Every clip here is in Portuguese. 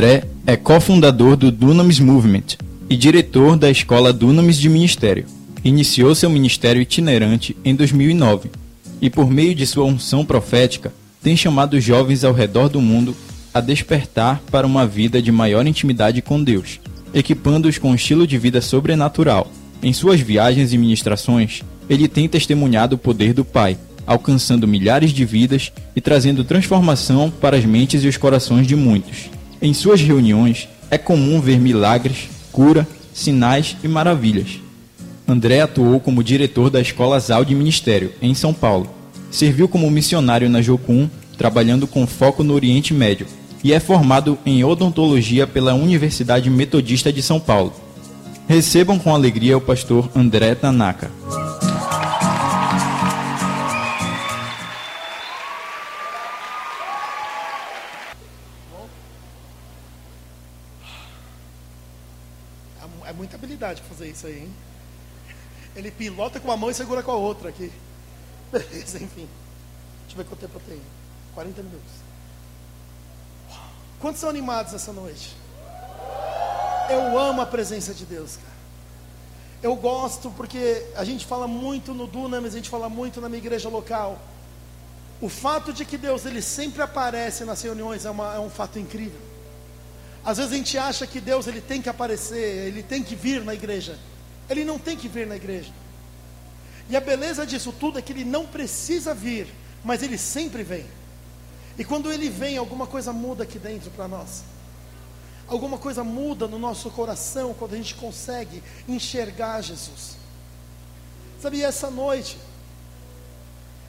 André é cofundador do Dunamis Movement e diretor da escola Dunamis de Ministério. Iniciou seu ministério itinerante em 2009 e, por meio de sua unção profética, tem chamado jovens ao redor do mundo a despertar para uma vida de maior intimidade com Deus, equipando-os com um estilo de vida sobrenatural. Em suas viagens e ministrações, ele tem testemunhado o poder do Pai, alcançando milhares de vidas e trazendo transformação para as mentes e os corações de muitos. Em suas reuniões, é comum ver milagres, cura, sinais e maravilhas. André atuou como diretor da Escola Zal de Ministério, em São Paulo. Serviu como missionário na Jocum, trabalhando com foco no Oriente Médio, e é formado em odontologia pela Universidade Metodista de São Paulo. Recebam com alegria o pastor André Tanaka. Fazer isso aí, hein? Ele pilota com uma mão e segura com a outra aqui. Beleza, enfim. Deixa eu ver quanto tempo eu tenho. 40 minutos. Quantos são animados essa noite? Eu amo a presença de Deus, cara. Eu gosto porque a gente fala muito no Dunamis, a gente fala muito na minha igreja local. O fato de que Deus ele sempre aparece nas reuniões é, uma, é um fato incrível. Às vezes a gente acha que Deus ele tem que aparecer, ele tem que vir na igreja. Ele não tem que vir na igreja. E a beleza disso tudo é que ele não precisa vir, mas ele sempre vem. E quando ele vem, alguma coisa muda aqui dentro para nós. Alguma coisa muda no nosso coração quando a gente consegue enxergar Jesus. Sabe, essa noite,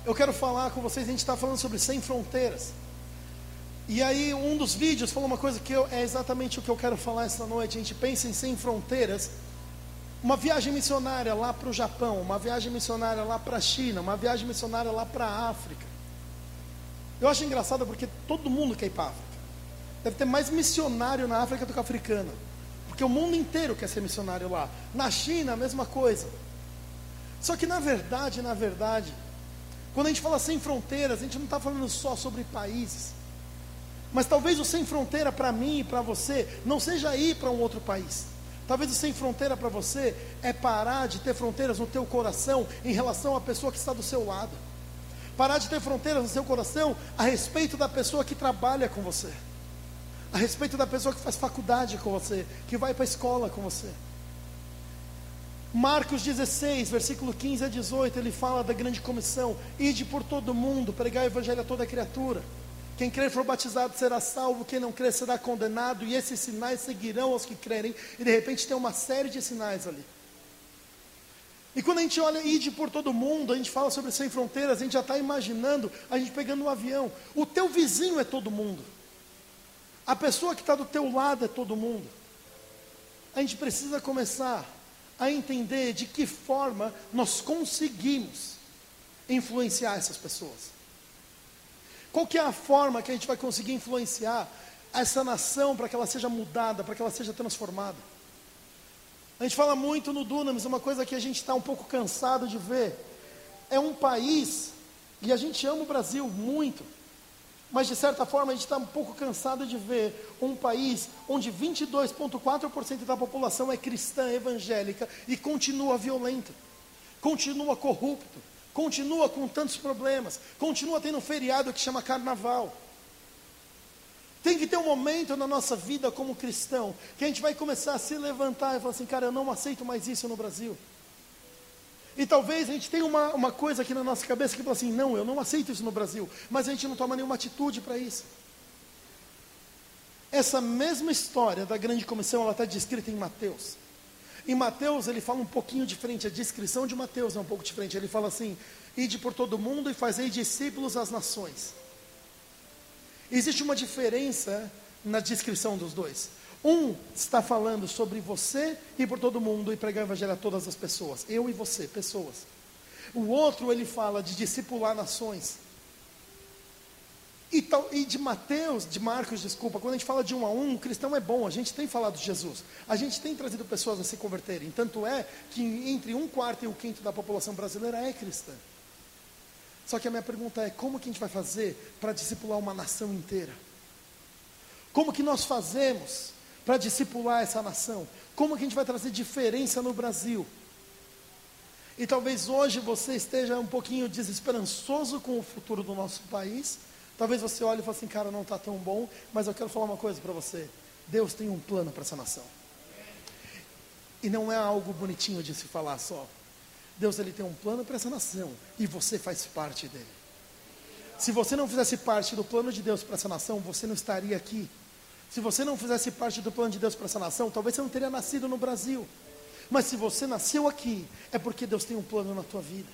eu quero falar com vocês, a gente está falando sobre sem fronteiras. E aí, um dos vídeos falou uma coisa que eu, é exatamente o que eu quero falar essa noite. A gente pensa em sem fronteiras. Uma viagem missionária lá para o Japão, uma viagem missionária lá para a China, uma viagem missionária lá para a África. Eu acho engraçado porque todo mundo quer ir para a África. Deve ter mais missionário na África do que africano. Porque o mundo inteiro quer ser missionário lá. Na China, a mesma coisa. Só que na verdade, na verdade, quando a gente fala sem fronteiras, a gente não está falando só sobre países. Mas talvez o sem fronteira para mim e para você não seja ir para um outro país. Talvez o sem fronteira para você é parar de ter fronteiras no teu coração em relação à pessoa que está do seu lado. Parar de ter fronteiras no seu coração a respeito da pessoa que trabalha com você a respeito da pessoa que faz faculdade com você, que vai para a escola com você. Marcos 16, versículo 15 a 18, ele fala da grande comissão: ide por todo mundo, pregar o evangelho a toda criatura. Quem crer for batizado será salvo, quem não crer será condenado, e esses sinais seguirão aos que crerem. E de repente tem uma série de sinais ali. E quando a gente olha ide por todo mundo, a gente fala sobre sem fronteiras, a gente já está imaginando a gente pegando um avião. O teu vizinho é todo mundo. A pessoa que está do teu lado é todo mundo. A gente precisa começar a entender de que forma nós conseguimos influenciar essas pessoas. Qual que é a forma que a gente vai conseguir influenciar essa nação para que ela seja mudada, para que ela seja transformada? A gente fala muito no Dunamis, uma coisa que a gente está um pouco cansado de ver. É um país, e a gente ama o Brasil muito, mas de certa forma a gente está um pouco cansado de ver um país onde 22,4% da população é cristã evangélica e continua violenta, continua corrupto, continua com tantos problemas, continua tendo um feriado que chama carnaval. Tem que ter um momento na nossa vida como cristão que a gente vai começar a se levantar e falar assim, cara, eu não aceito mais isso no Brasil. E talvez a gente tenha uma, uma coisa aqui na nossa cabeça que fala assim: não, eu não aceito isso no Brasil, mas a gente não toma nenhuma atitude para isso. Essa mesma história da grande comissão, ela está descrita em Mateus. Em Mateus, ele fala um pouquinho diferente, a descrição de Mateus é um pouco diferente. Ele fala assim: ide por todo mundo e fazei discípulos às nações. Existe uma diferença na descrição dos dois. Um está falando sobre você e por todo mundo e pregar o evangelho a todas as pessoas. Eu e você, pessoas. O outro, ele fala de discipular nações. E, tal, e, de Mateus, de Marcos, desculpa, quando a gente fala de um a um, o cristão é bom, a gente tem falado de Jesus, a gente tem trazido pessoas a se converterem, tanto é que entre um quarto e o quinto da população brasileira é cristã. Só que a minha pergunta é: como que a gente vai fazer para discipular uma nação inteira? Como que nós fazemos para discipular essa nação? Como que a gente vai trazer diferença no Brasil? E talvez hoje você esteja um pouquinho desesperançoso com o futuro do nosso país. Talvez você olhe e fale assim, cara, não está tão bom, mas eu quero falar uma coisa para você. Deus tem um plano para essa nação. E não é algo bonitinho de se falar só. Deus ele tem um plano para essa nação e você faz parte dele. Se você não fizesse parte do plano de Deus para essa nação, você não estaria aqui. Se você não fizesse parte do plano de Deus para essa nação, talvez você não teria nascido no Brasil. Mas se você nasceu aqui, é porque Deus tem um plano na tua vida.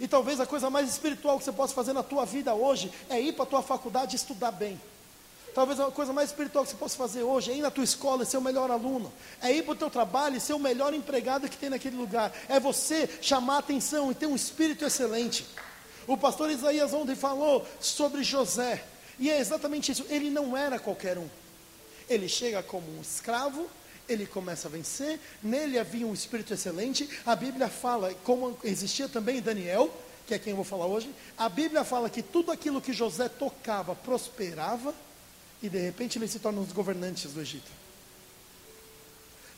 E talvez a coisa mais espiritual que você possa fazer na tua vida hoje é ir para a tua faculdade e estudar bem. Talvez a coisa mais espiritual que você possa fazer hoje é ir na tua escola e ser o melhor aluno. É ir para o teu trabalho e ser o melhor empregado que tem naquele lugar. É você chamar atenção e ter um espírito excelente. O pastor Isaías ontem falou sobre José. E é exatamente isso. Ele não era qualquer um. Ele chega como um escravo, ele começa a vencer, nele havia um espírito excelente. A Bíblia fala, como existia também Daniel, que é quem eu vou falar hoje, a Bíblia fala que tudo aquilo que José tocava prosperava e de repente ele se torna um dos governantes do Egito.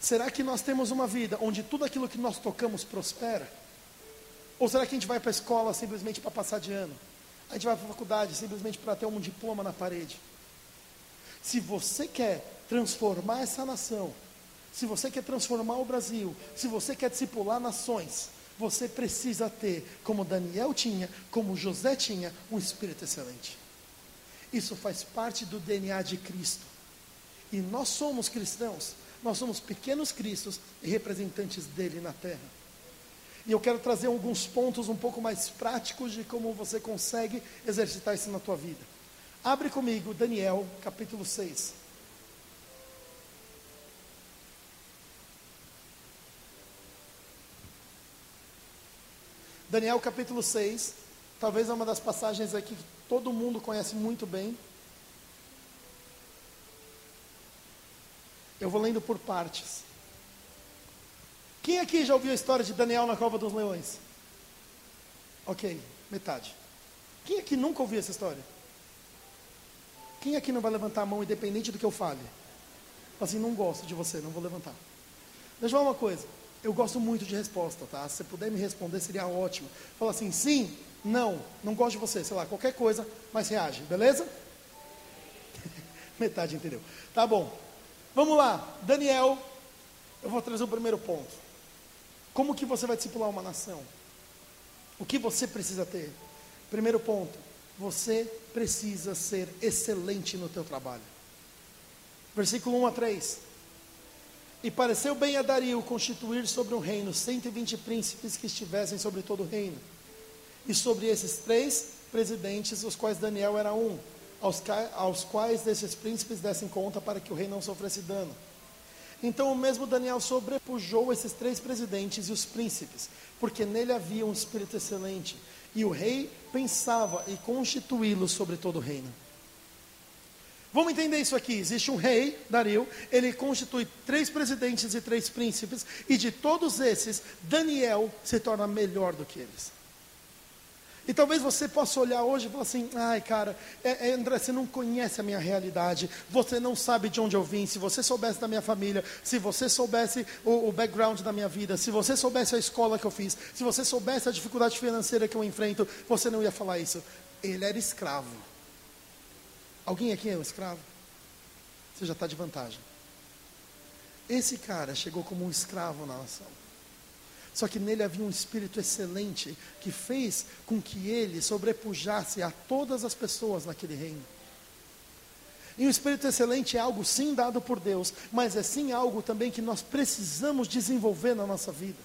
Será que nós temos uma vida onde tudo aquilo que nós tocamos prospera? Ou será que a gente vai para a escola simplesmente para passar de ano? A gente vai para a faculdade simplesmente para ter um diploma na parede? Se você quer transformar essa nação, se você quer transformar o Brasil, se você quer discipular nações, você precisa ter, como Daniel tinha, como José tinha, um espírito excelente. Isso faz parte do DNA de Cristo. E nós somos cristãos, nós somos pequenos cristos e representantes dele na terra. E eu quero trazer alguns pontos um pouco mais práticos de como você consegue exercitar isso na tua vida. Abre comigo Daniel, capítulo 6. Daniel capítulo 6, talvez é uma das passagens aqui que todo mundo conhece muito bem. Eu vou lendo por partes. Quem aqui já ouviu a história de Daniel na cova dos leões? Ok, metade. Quem aqui nunca ouviu essa história? Quem aqui não vai levantar a mão independente do que eu fale? Assim, não gosto de você, não vou levantar. Deixa eu falar uma coisa. Eu gosto muito de resposta, tá? Se você puder me responder, seria ótimo. Fala assim, sim, não, não gosto de você, sei lá, qualquer coisa, mas reage, beleza? Metade entendeu. Tá bom. Vamos lá, Daniel, eu vou trazer o primeiro ponto. Como que você vai discipular uma nação? O que você precisa ter? Primeiro ponto, você precisa ser excelente no teu trabalho. Versículo 1 a 3. E pareceu bem a Dario constituir sobre o reino 120 príncipes que estivessem sobre todo o reino e sobre esses três presidentes, os quais Daniel era um, aos, aos quais desses príncipes dessem conta para que o rei não sofresse dano. Então o mesmo Daniel sobrepujou esses três presidentes e os príncipes, porque nele havia um espírito excelente, e o rei pensava em constituí-lo sobre todo o reino. Vamos entender isso aqui. Existe um rei, Dario, ele constitui três presidentes e três príncipes, e de todos esses, Daniel se torna melhor do que eles. E talvez você possa olhar hoje e falar assim: ai, cara, é, é, André, você não conhece a minha realidade, você não sabe de onde eu vim. Se você soubesse da minha família, se você soubesse o, o background da minha vida, se você soubesse a escola que eu fiz, se você soubesse a dificuldade financeira que eu enfrento, você não ia falar isso. Ele era escravo. Alguém aqui é um escravo? Você já está de vantagem. Esse cara chegou como um escravo na nação. Só que nele havia um espírito excelente que fez com que ele sobrepujasse a todas as pessoas naquele reino. E o espírito excelente é algo sim dado por Deus, mas é sim algo também que nós precisamos desenvolver na nossa vida.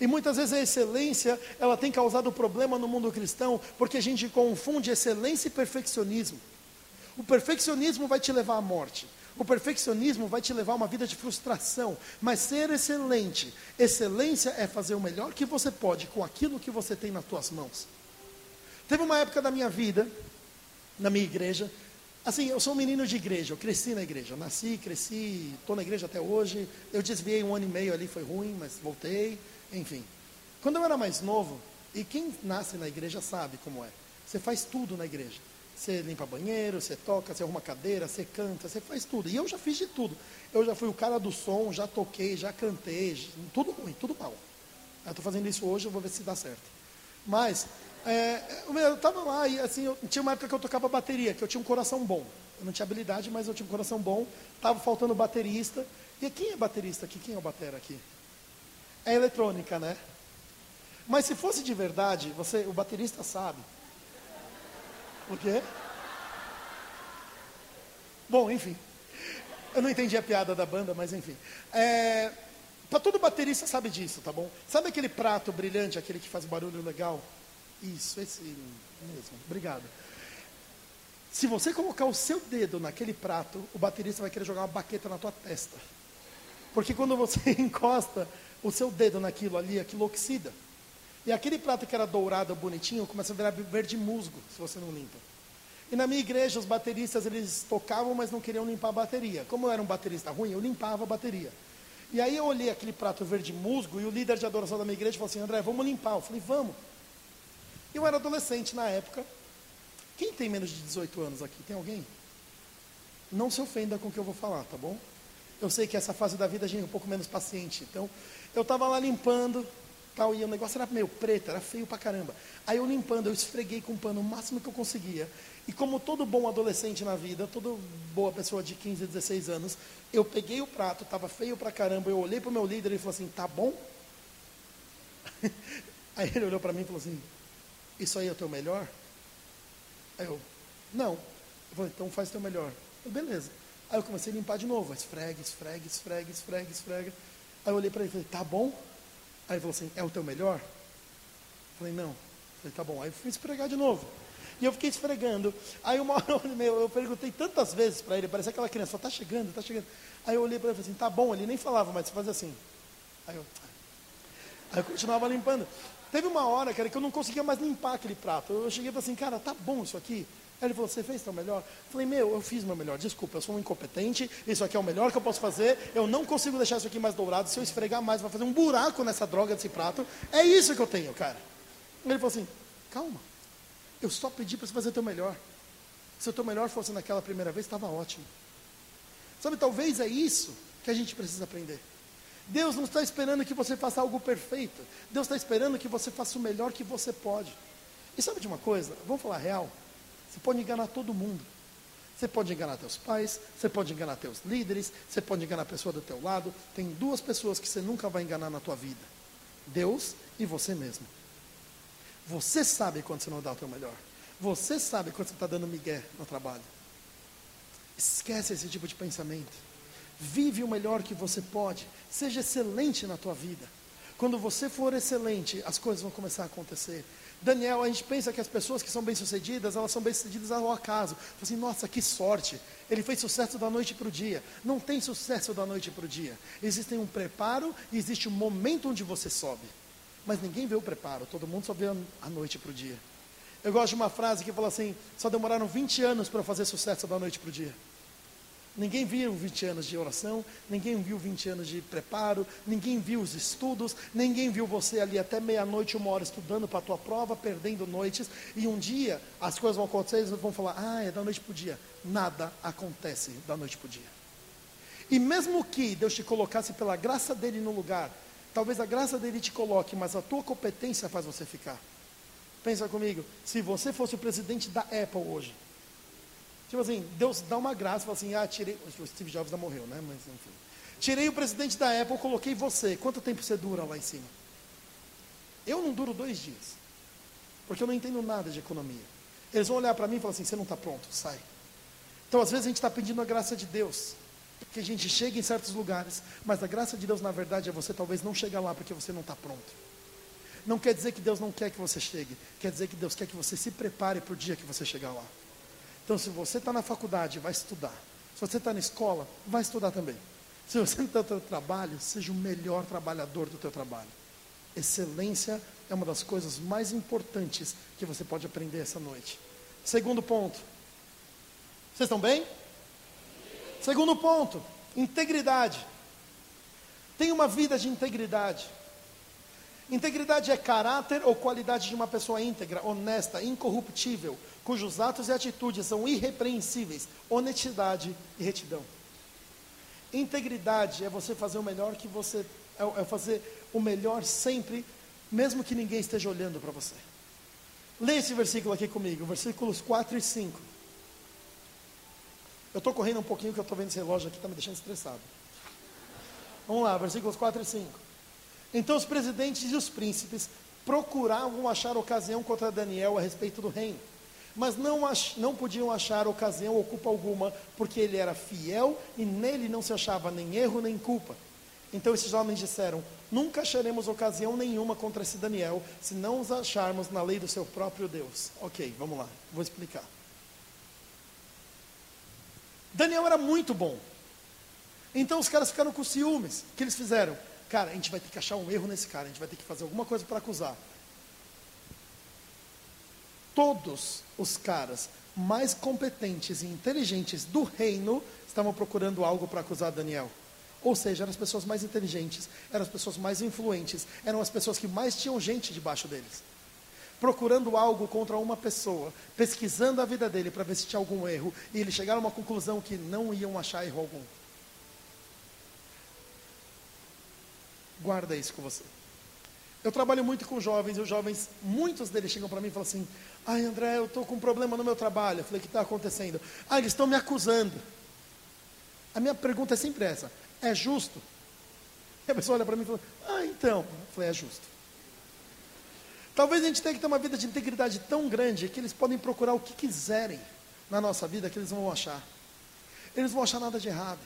E muitas vezes a excelência, ela tem causado problema no mundo cristão, porque a gente confunde excelência e perfeccionismo. O perfeccionismo vai te levar à morte. O perfeccionismo vai te levar a uma vida de frustração, mas ser excelente, excelência é fazer o melhor que você pode com aquilo que você tem nas tuas mãos. Teve uma época da minha vida, na minha igreja, assim, eu sou um menino de igreja, eu cresci na igreja, eu nasci, cresci, estou na igreja até hoje, eu desviei um ano e meio ali, foi ruim, mas voltei, enfim. Quando eu era mais novo, e quem nasce na igreja sabe como é, você faz tudo na igreja. Você limpa banheiro, você toca, você arruma cadeira, você canta, você faz tudo. E eu já fiz de tudo. Eu já fui o cara do som, já toquei, já cantei, tudo ruim, tudo mal. Eu estou fazendo isso hoje, eu vou ver se dá certo. Mas, é, eu estava lá e assim, eu, tinha uma época que eu tocava bateria, que eu tinha um coração bom. Eu não tinha habilidade, mas eu tinha um coração bom. Estava faltando baterista. E quem é baterista aqui? Quem é o batera aqui? É eletrônica, né? Mas se fosse de verdade, você, o baterista sabe. O quê? Bom, enfim. Eu não entendi a piada da banda, mas enfim. É, para todo baterista sabe disso, tá bom? Sabe aquele prato brilhante, aquele que faz barulho legal? Isso, esse mesmo. Obrigado. Se você colocar o seu dedo naquele prato, o baterista vai querer jogar uma baqueta na tua testa. Porque quando você encosta o seu dedo naquilo ali, aquilo oxida. E aquele prato que era dourado, bonitinho, começa a virar verde musgo, se você não limpa. E na minha igreja, os bateristas, eles tocavam, mas não queriam limpar a bateria. Como eu era um baterista ruim, eu limpava a bateria. E aí eu olhei aquele prato verde musgo, e o líder de adoração da minha igreja falou assim, André, vamos limpar. Eu falei, vamos. Eu era adolescente na época. Quem tem menos de 18 anos aqui? Tem alguém? Não se ofenda com o que eu vou falar, tá bom? Eu sei que essa fase da vida a gente é um pouco menos paciente. Então, eu estava lá limpando, tal, e o negócio era meio preto, era feio pra caramba. Aí eu limpando, eu esfreguei com pano o máximo que eu conseguia. E como todo bom adolescente na vida, toda boa pessoa de 15, 16 anos, eu peguei o prato, estava feio pra caramba, eu olhei pro meu líder e falou assim, tá bom? Aí ele olhou para mim e falou assim, isso aí é o teu melhor? Aí eu, não. Eu falei, então faz o teu melhor. Beleza. Aí eu comecei a limpar de novo, esfrega, esfrega, esfrega, esfrega, esfrega. Aí eu olhei para ele e falei, tá bom? Aí ele falou assim, é o teu melhor? Eu falei, não. Eu falei, tá bom. Aí eu fui esfregar de novo. E eu fiquei esfregando. Aí uma hora eu, perguntei tantas vezes para ele, parecia aquela criança, está chegando, está chegando. Aí eu olhei para ele e falei assim, tá bom, ele nem falava, mas fazia assim. Aí eu, aí eu continuava limpando. Teve uma hora, cara, que eu não conseguia mais limpar aquele prato. Eu cheguei e falei assim, cara, tá bom isso aqui? Ele falou, você fez o melhor? Eu falei, meu, eu fiz meu melhor, desculpa, eu sou um incompetente, isso aqui é o melhor que eu posso fazer, eu não consigo deixar isso aqui mais dourado, se eu esfregar mais, vai fazer um buraco nessa droga desse prato. É isso que eu tenho, cara. Ele falou assim, calma, eu só pedi para você fazer o teu melhor. Se o teu melhor fosse naquela primeira vez, estava ótimo. Sabe, talvez é isso que a gente precisa aprender. Deus não está esperando que você faça algo perfeito. Deus está esperando que você faça o melhor que você pode. E sabe de uma coisa? Vamos falar real? Você pode enganar todo mundo. Você pode enganar teus pais, você pode enganar teus líderes, você pode enganar a pessoa do teu lado. Tem duas pessoas que você nunca vai enganar na tua vida: Deus e você mesmo. Você sabe quando você não dá o teu melhor. Você sabe quando você está dando migué no trabalho. Esquece esse tipo de pensamento. Vive o melhor que você pode. Seja excelente na tua vida. Quando você for excelente, as coisas vão começar a acontecer. Daniel, a gente pensa que as pessoas que são bem-sucedidas, elas são bem-sucedidas ao acaso. Fala assim, nossa, que sorte. Ele fez sucesso da noite para o dia. Não tem sucesso da noite para o dia. Existe um preparo e existe um momento onde você sobe. Mas ninguém vê o preparo, todo mundo só vê a noite para o dia. Eu gosto de uma frase que fala assim: só demoraram 20 anos para fazer sucesso da noite para o dia. Ninguém viu 20 anos de oração, ninguém viu 20 anos de preparo, ninguém viu os estudos, ninguém viu você ali até meia-noite, uma hora estudando para a tua prova, perdendo noites, e um dia as coisas vão acontecer e vão falar, ah, é da noite para o dia. Nada acontece da noite para o dia. E mesmo que Deus te colocasse pela graça dele no lugar, talvez a graça dele te coloque, mas a tua competência faz você ficar. Pensa comigo, se você fosse o presidente da Apple hoje, Tipo assim, Deus dá uma graça, fala assim, ah, tirei. O Steve Jobs já morreu, né? Mas enfim. Tirei o presidente da Apple, coloquei você. Quanto tempo você dura lá em cima? Eu não duro dois dias. Porque eu não entendo nada de economia. Eles vão olhar para mim e falar assim, você não está pronto, sai. Então, às vezes, a gente está pedindo a graça de Deus. Que a gente chegue em certos lugares. Mas a graça de Deus, na verdade, é você talvez não chegar lá porque você não está pronto. Não quer dizer que Deus não quer que você chegue. Quer dizer que Deus quer que você se prepare para o dia que você chegar lá. Então, se você está na faculdade, vai estudar. Se você está na escola, vai estudar também. Se você está no seu trabalho, seja o melhor trabalhador do teu trabalho. Excelência é uma das coisas mais importantes que você pode aprender essa noite. Segundo ponto. Vocês estão bem? Segundo ponto, integridade. Tenha uma vida de integridade. Integridade é caráter ou qualidade de uma pessoa íntegra, honesta, incorruptível, cujos atos e atitudes são irrepreensíveis, honestidade e retidão. Integridade é você fazer o melhor que você é, é fazer o melhor sempre, mesmo que ninguém esteja olhando para você. Leia esse versículo aqui comigo, versículos 4 e 5. Eu estou correndo um pouquinho que eu estou vendo esse relógio aqui, está me deixando estressado. Vamos lá, versículos 4 e 5. Então os presidentes e os príncipes procuravam achar ocasião contra Daniel a respeito do reino, mas não, não podiam achar ocasião ou culpa alguma, porque ele era fiel e nele não se achava nem erro nem culpa. Então esses homens disseram: Nunca acharemos ocasião nenhuma contra esse Daniel, se não os acharmos na lei do seu próprio Deus. Ok, vamos lá, vou explicar. Daniel era muito bom. Então os caras ficaram com ciúmes. O que eles fizeram? Cara, a gente vai ter que achar um erro nesse cara, a gente vai ter que fazer alguma coisa para acusar. Todos os caras mais competentes e inteligentes do reino estavam procurando algo para acusar Daniel. Ou seja, eram as pessoas mais inteligentes, eram as pessoas mais influentes, eram as pessoas que mais tinham gente debaixo deles. Procurando algo contra uma pessoa, pesquisando a vida dele para ver se tinha algum erro, e eles chegaram a uma conclusão que não iam achar erro algum. Guarda isso com você. Eu trabalho muito com jovens, e os jovens, muitos deles chegam para mim e falam assim: Ai, André, eu estou com um problema no meu trabalho. Eu falei: O que está acontecendo? Ah, eles estão me acusando. A minha pergunta é sempre essa: É justo? E a pessoa olha para mim e fala: Ah, então. Eu falei: É justo. Talvez a gente tenha que ter uma vida de integridade tão grande que eles podem procurar o que quiserem na nossa vida que eles não vão achar. Eles não vão achar nada de errado.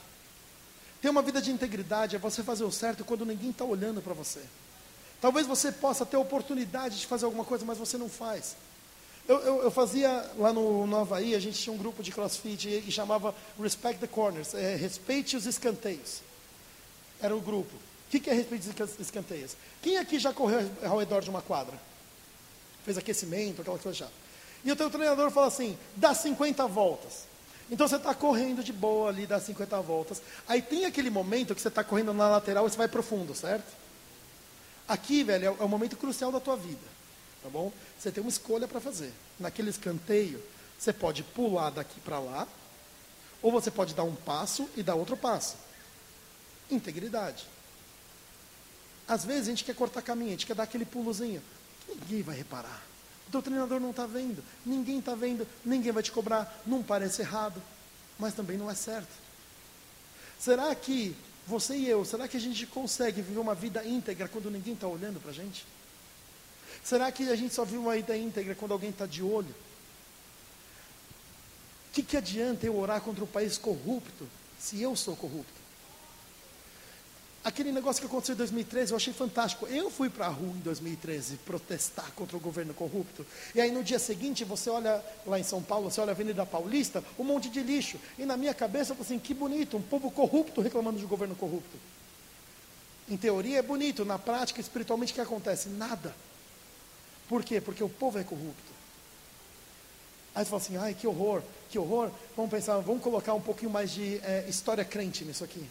Ter uma vida de integridade é você fazer o certo quando ninguém está olhando para você. Talvez você possa ter a oportunidade de fazer alguma coisa, mas você não faz. Eu, eu, eu, fazia lá no, no Havaí, a gente tinha um grupo de crossfit e, e chamava Respect the Corners, é, respeite os escanteios. Era o grupo. O que, que é respeite os escanteios? Quem aqui já correu ao redor de uma quadra? Fez aquecimento, aquela coisa já. E o teu treinador fala assim, dá 50 voltas. Então você está correndo de boa ali, dá 50 voltas. Aí tem aquele momento que você está correndo na lateral e você vai profundo, certo? Aqui, velho, é o momento crucial da tua vida. Tá bom? Você tem uma escolha para fazer. Naquele escanteio, você pode pular daqui para lá, ou você pode dar um passo e dar outro passo. Integridade. Às vezes a gente quer cortar caminho, a gente quer dar aquele pulozinho. Ninguém vai reparar. O teu treinador não está vendo, ninguém está vendo, ninguém vai te cobrar, não parece errado, mas também não é certo. Será que você e eu, será que a gente consegue viver uma vida íntegra quando ninguém está olhando para a gente? Será que a gente só vive uma vida íntegra quando alguém está de olho? O que, que adianta eu orar contra um país corrupto se eu sou corrupto? Aquele negócio que aconteceu em 2013, eu achei fantástico. Eu fui para a rua em 2013 protestar contra o governo corrupto. E aí no dia seguinte, você olha lá em São Paulo, você olha a Avenida Paulista, um monte de lixo. E na minha cabeça eu falei assim, que bonito, um povo corrupto reclamando de governo corrupto. Em teoria é bonito, na prática, espiritualmente, o que acontece? Nada. Por quê? Porque o povo é corrupto. Aí você fala assim, ai, que horror, que horror. Vamos pensar, vamos colocar um pouquinho mais de é, história crente nisso aqui.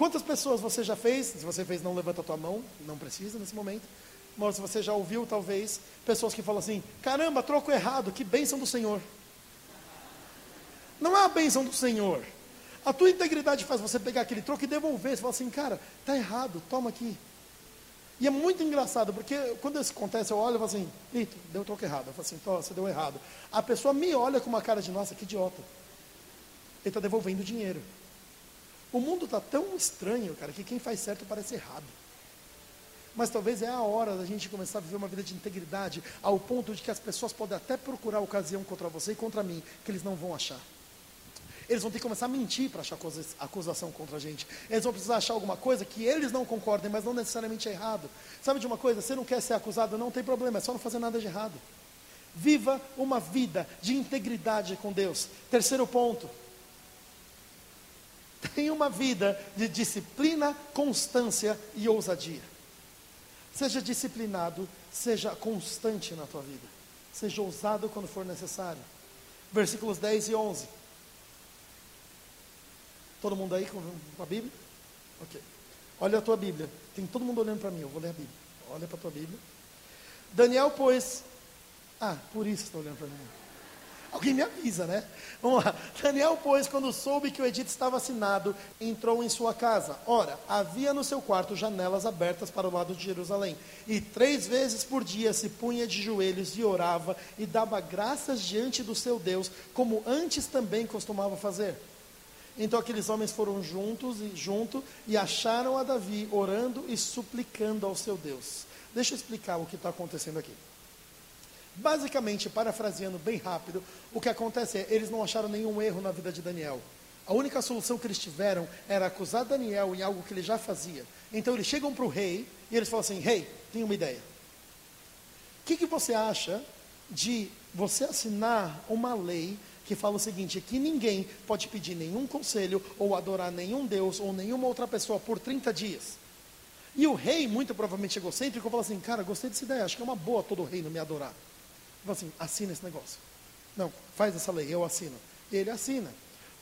Quantas pessoas você já fez? Se você fez, não levanta a tua mão, não precisa nesse momento. Mas você já ouviu, talvez, pessoas que falam assim: caramba, troco errado, que bênção do Senhor. Não é a bênção do Senhor. A tua integridade faz você pegar aquele troco e devolver. Você fala assim, cara, tá errado, toma aqui. E é muito engraçado, porque quando isso acontece, eu olho e falo assim, Lito, deu troco errado. Eu falo assim, você deu errado. A pessoa me olha com uma cara de, nossa, que idiota. Ele está devolvendo dinheiro. O mundo está tão estranho, cara, que quem faz certo parece errado. Mas talvez é a hora da gente começar a viver uma vida de integridade, ao ponto de que as pessoas podem até procurar ocasião contra você e contra mim, que eles não vão achar. Eles vão ter que começar a mentir para achar acusação contra a gente. Eles vão precisar achar alguma coisa que eles não concordem, mas não necessariamente é errado. Sabe de uma coisa? Você não quer ser acusado, não tem problema, é só não fazer nada de errado. Viva uma vida de integridade com Deus. Terceiro ponto, Tenha uma vida de disciplina, constância e ousadia. Seja disciplinado, seja constante na tua vida. Seja ousado quando for necessário. Versículos 10 e 11. Todo mundo aí com a Bíblia? Ok. Olha a tua Bíblia. Tem todo mundo olhando para mim, eu vou ler a Bíblia. Olha para a tua Bíblia. Daniel, pois. Ah, por isso está olhando para mim. Alguém me avisa, né? Vamos lá. Daniel, pois, quando soube que o edito estava assinado, entrou em sua casa. Ora, havia no seu quarto janelas abertas para o lado de Jerusalém. E três vezes por dia se punha de joelhos e orava e dava graças diante do seu Deus, como antes também costumava fazer. Então aqueles homens foram juntos e junto e acharam a Davi orando e suplicando ao seu Deus. Deixa eu explicar o que está acontecendo aqui. Basicamente, parafraseando bem rápido, o que acontece é, eles não acharam nenhum erro na vida de Daniel. A única solução que eles tiveram era acusar Daniel em algo que ele já fazia. Então eles chegam para o rei e eles falam assim: Rei, hey, tenho uma ideia. O que, que você acha de você assinar uma lei que fala o seguinte: que ninguém pode pedir nenhum conselho ou adorar nenhum Deus ou nenhuma outra pessoa por 30 dias? E o rei, muito provavelmente egocêntrico, fala assim: Cara, gostei dessa ideia, acho que é uma boa todo reino me adorar. Fala assim, assina esse negócio. Não, faz essa lei, eu assino. Ele assina.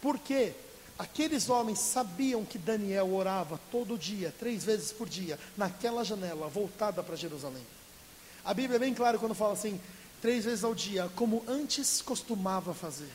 Por quê? Aqueles homens sabiam que Daniel orava todo dia, três vezes por dia, naquela janela voltada para Jerusalém. A Bíblia é bem clara quando fala assim, três vezes ao dia, como antes costumava fazer.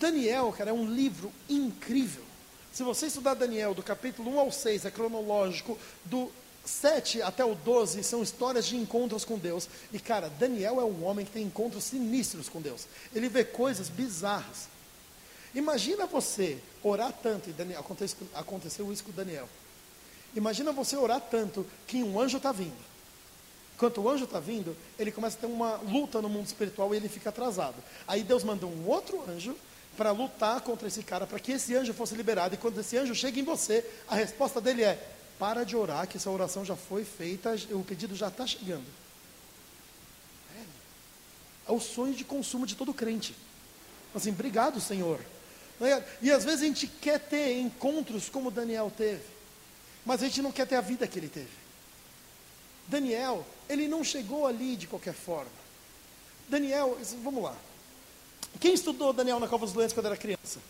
Daniel, cara, é um livro incrível. Se você estudar Daniel, do capítulo 1 ao 6, é cronológico, do 7 até o 12 são histórias de encontros com Deus. E cara, Daniel é um homem que tem encontros sinistros com Deus. Ele vê coisas bizarras. Imagina você orar tanto, e Daniel, aconteceu, aconteceu isso com Daniel. Imagina você orar tanto que um anjo está vindo. Enquanto o anjo está vindo, ele começa a ter uma luta no mundo espiritual e ele fica atrasado. Aí Deus manda um outro anjo para lutar contra esse cara, para que esse anjo fosse liberado. E quando esse anjo chega em você, a resposta dele é: para de orar, que essa oração já foi feita, o pedido já está chegando. É, é o sonho de consumo de todo crente. Assim, obrigado, Senhor. É? E às vezes a gente quer ter encontros como Daniel teve, mas a gente não quer ter a vida que ele teve. Daniel, ele não chegou ali de qualquer forma. Daniel, vamos lá. Quem estudou Daniel na Cova dos Leões quando era criança?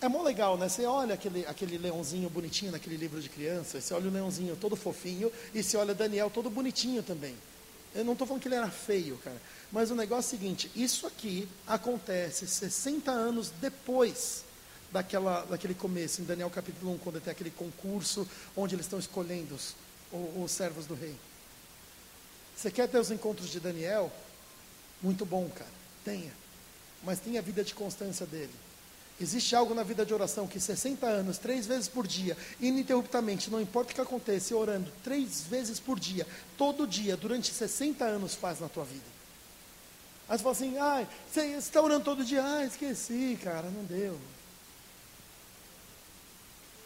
É mó legal, né? Você olha aquele, aquele leãozinho bonitinho naquele livro de criança, você olha o leãozinho todo fofinho, e você olha Daniel todo bonitinho também. Eu não estou falando que ele era feio, cara. Mas o negócio é o seguinte: isso aqui acontece 60 anos depois daquela, daquele começo, em Daniel capítulo 1, quando tem aquele concurso onde eles estão escolhendo os, os, os servos do rei. Você quer ter os encontros de Daniel? Muito bom, cara. Tenha. Mas tenha a vida de constância dele. Existe algo na vida de oração que 60 anos, três vezes por dia, ininterruptamente, não importa o que aconteça, orando três vezes por dia, todo dia, durante 60 anos faz na tua vida. Aí você fala assim, ai, você está orando todo dia, ah, esqueci, cara, não deu.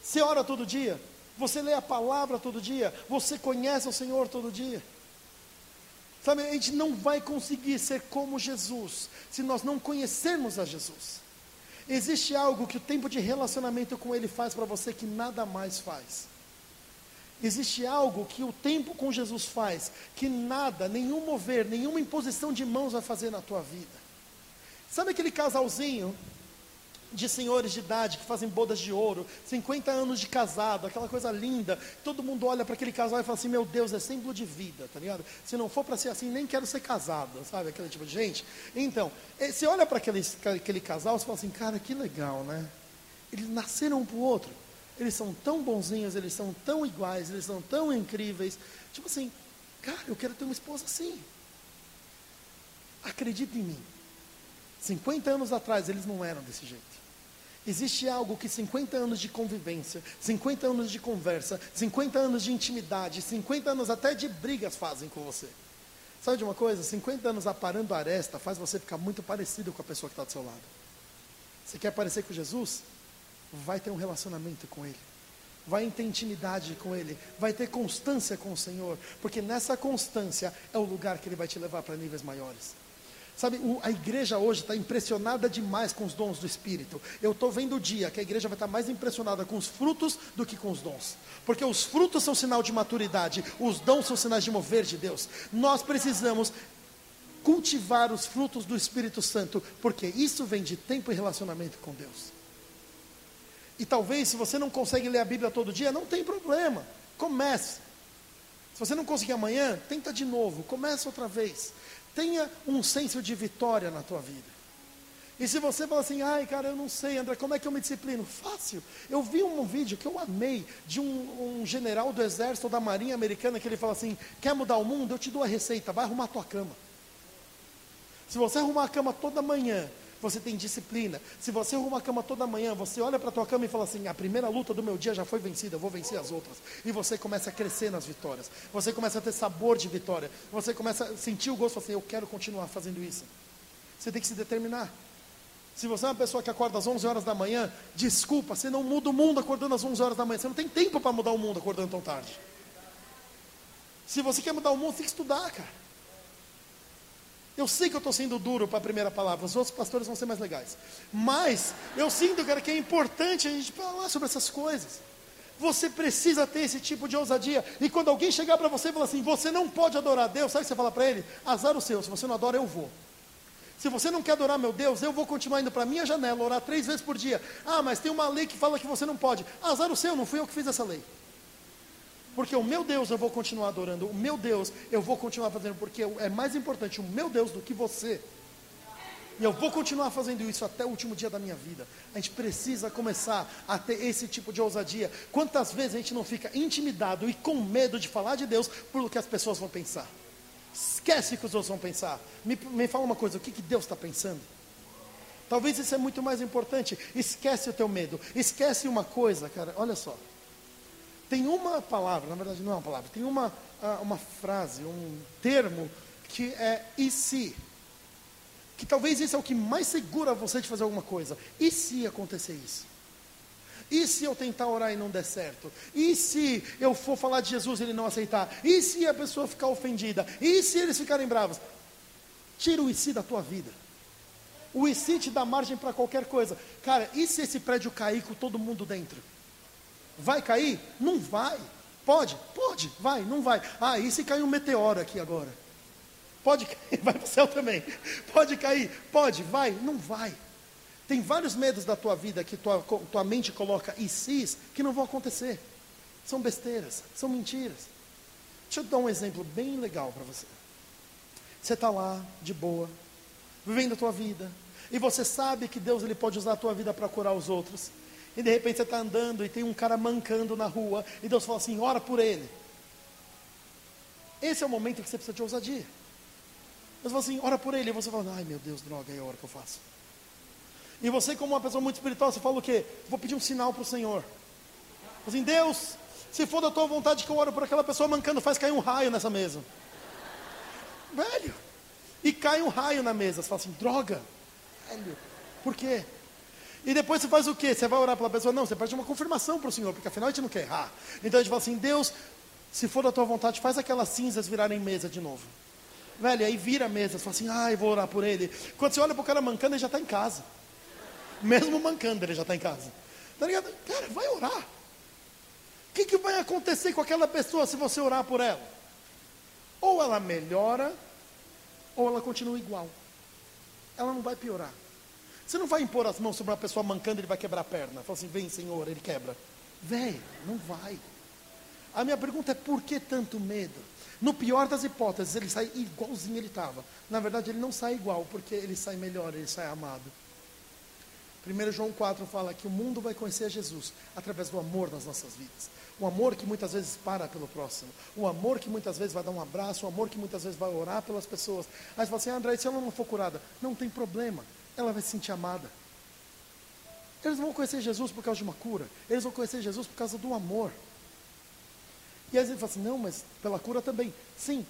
Você ora todo dia, você lê a palavra todo dia, você conhece o Senhor todo dia. Sabe, a gente não vai conseguir ser como Jesus se nós não conhecermos a Jesus. Existe algo que o tempo de relacionamento com Ele faz para você que nada mais faz. Existe algo que o tempo com Jesus faz que nada, nenhum mover, nenhuma imposição de mãos vai fazer na tua vida. Sabe aquele casalzinho de senhores de idade que fazem bodas de ouro, 50 anos de casado, aquela coisa linda. Todo mundo olha para aquele casal e fala assim: Meu Deus, é símbolo de vida, tá ligado? Se não for para ser assim, nem quero ser casado, sabe? Aquele tipo de gente. Então, eh, você olha para aquele, aquele casal e fala assim: Cara, que legal, né? Eles nasceram um para o outro. Eles são tão bonzinhos, eles são tão iguais, eles são tão incríveis. Tipo assim, cara, eu quero ter uma esposa assim. Acredita em mim. 50 anos atrás eles não eram desse jeito. Existe algo que 50 anos de convivência, 50 anos de conversa, 50 anos de intimidade, 50 anos até de brigas fazem com você. Sabe de uma coisa? 50 anos aparando a aresta faz você ficar muito parecido com a pessoa que está do seu lado. Você quer parecer com Jesus? Vai ter um relacionamento com Ele. Vai ter intimidade com Ele. Vai ter constância com o Senhor. Porque nessa constância é o lugar que Ele vai te levar para níveis maiores. Sabe, a igreja hoje está impressionada demais com os dons do Espírito. Eu estou vendo o dia que a igreja vai estar tá mais impressionada com os frutos do que com os dons. Porque os frutos são sinal de maturidade, os dons são sinais de mover de Deus. Nós precisamos cultivar os frutos do Espírito Santo, porque isso vem de tempo e relacionamento com Deus. E talvez, se você não consegue ler a Bíblia todo dia, não tem problema. Comece. Se você não conseguir amanhã, tenta de novo. Comece outra vez. Tenha um senso de vitória na tua vida. E se você fala assim, ai cara, eu não sei, André, como é que eu me disciplino? Fácil. Eu vi um vídeo que eu amei de um, um general do exército ou da marinha americana que ele fala assim: quer mudar o mundo? Eu te dou a receita, vai arrumar a tua cama. Se você arrumar a cama toda manhã, você tem disciplina. Se você arruma a cama toda manhã, você olha para a tua cama e fala assim: a primeira luta do meu dia já foi vencida, eu vou vencer as outras. E você começa a crescer nas vitórias. Você começa a ter sabor de vitória. Você começa a sentir o gosto assim: eu quero continuar fazendo isso. Você tem que se determinar. Se você é uma pessoa que acorda às 11 horas da manhã, desculpa, você não muda o mundo acordando às 11 horas da manhã. Você não tem tempo para mudar o mundo acordando tão tarde. Se você quer mudar o mundo, tem que estudar, cara. Eu sei que eu estou sendo duro para a primeira palavra, os outros pastores vão ser mais legais. Mas eu sinto, cara, que é importante a gente falar sobre essas coisas. Você precisa ter esse tipo de ousadia. E quando alguém chegar para você e falar assim, você não pode adorar a Deus, sabe o que você fala para ele? Azar o seu, se você não adora, eu vou. Se você não quer adorar meu Deus, eu vou continuar indo para a minha janela, orar três vezes por dia. Ah, mas tem uma lei que fala que você não pode. Azar o seu, não fui eu que fiz essa lei. Porque o meu Deus eu vou continuar adorando, o meu Deus eu vou continuar fazendo, porque é mais importante o meu Deus do que você. E eu vou continuar fazendo isso até o último dia da minha vida. A gente precisa começar a ter esse tipo de ousadia. Quantas vezes a gente não fica intimidado e com medo de falar de Deus por o que as pessoas vão pensar? Esquece o que os outros vão pensar. Me, me fala uma coisa: o que, que Deus está pensando? Talvez isso é muito mais importante. Esquece o teu medo. Esquece uma coisa, cara. Olha só. Tem uma palavra, na verdade não é uma palavra, tem uma, ah, uma frase, um termo que é e se. Que talvez isso é o que mais segura você de fazer alguma coisa. E se acontecer isso? E se eu tentar orar e não der certo? E se eu for falar de Jesus e ele não aceitar? E se a pessoa ficar ofendida? E se eles ficarem bravos? Tira o e se da tua vida. O e se te dá margem para qualquer coisa. Cara, e se esse prédio cair com todo mundo dentro? Vai cair? Não vai. Pode? Pode. Vai, não vai. Ah, e se cair um meteoro aqui agora? Pode cair, vai para o céu também. Pode cair? Pode, vai, não vai. Tem vários medos da tua vida que tua, tua mente coloca e cis que não vão acontecer. São besteiras, são mentiras. Deixa eu dar um exemplo bem legal para você. Você está lá, de boa, vivendo a tua vida, e você sabe que Deus ele pode usar a tua vida para curar os outros. E de repente você está andando e tem um cara mancando na rua, e Deus fala assim: ora por ele. Esse é o momento que você precisa de ousadia. Deus fala assim: ora por ele. E você fala: ai meu Deus, droga, é a hora que eu faço. E você, como uma pessoa muito espiritual, você fala o quê? Vou pedir um sinal para o Senhor. Assim, Deus, se for da tua vontade que eu oro por aquela pessoa mancando, faz cair um raio nessa mesa. Velho. E cai um raio na mesa. Você fala assim, droga. Velho. Por quê? E depois você faz o quê? Você vai orar pela pessoa? Não, você pede uma confirmação para o Senhor, porque afinal a gente não quer errar. Então a gente fala assim, Deus, se for da tua vontade, faz aquelas cinzas virarem mesa de novo. Velho, aí vira a mesa, você fala assim, ah, eu vou orar por ele. Quando você olha para o cara mancando, ele já está em casa. Mesmo mancando, ele já está em casa. Tá ligado? Cara, vai orar. O que, que vai acontecer com aquela pessoa se você orar por ela? Ou ela melhora, ou ela continua igual. Ela não vai piorar. Você não vai impor as mãos sobre uma pessoa mancando, ele vai quebrar a perna. Fala assim, vem Senhor, ele quebra. Vem, não vai. A minha pergunta é por que tanto medo? No pior das hipóteses, ele sai igualzinho ele estava. Na verdade, ele não sai igual, porque ele sai melhor, ele sai amado. 1 João 4 fala que o mundo vai conhecer Jesus através do amor nas nossas vidas. O amor que muitas vezes para pelo próximo. O amor que muitas vezes vai dar um abraço. O amor que muitas vezes vai orar pelas pessoas. Aí você fala assim, ah, André, se ela não for curada, não tem problema. Ela vai se sentir amada. Eles vão conhecer Jesus por causa de uma cura. Eles vão conhecer Jesus por causa do amor. E às vezes fala assim, não, mas pela cura também. Sim.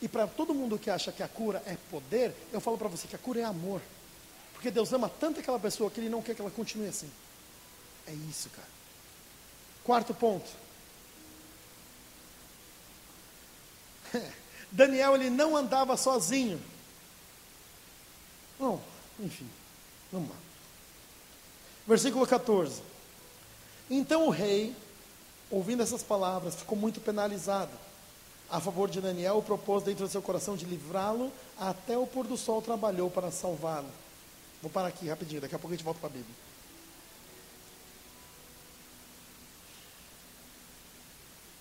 E para todo mundo que acha que a cura é poder, eu falo para você que a cura é amor. Porque Deus ama tanto aquela pessoa que Ele não quer que ela continue assim. É isso, cara. Quarto ponto. Daniel, ele não andava sozinho. Bom, enfim, vamos lá. Versículo 14. Então o rei, ouvindo essas palavras, ficou muito penalizado a favor de Daniel, propôs dentro do seu coração de livrá-lo, até o pôr do sol trabalhou para salvá-lo. Vou parar aqui rapidinho, daqui a pouco a gente volta para a Bíblia.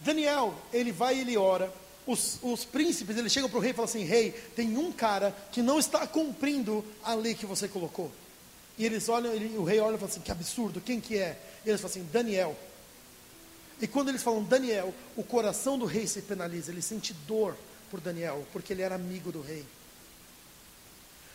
Daniel, ele vai e ele ora. Os, os príncipes, eles chegam para o rei e falam assim: Rei, tem um cara que não está cumprindo a lei que você colocou. E eles olham, ele, o rei olha e fala assim: Que absurdo, quem que é? E eles falam assim: Daniel. E quando eles falam Daniel, o coração do rei se penaliza, ele sente dor por Daniel, porque ele era amigo do rei.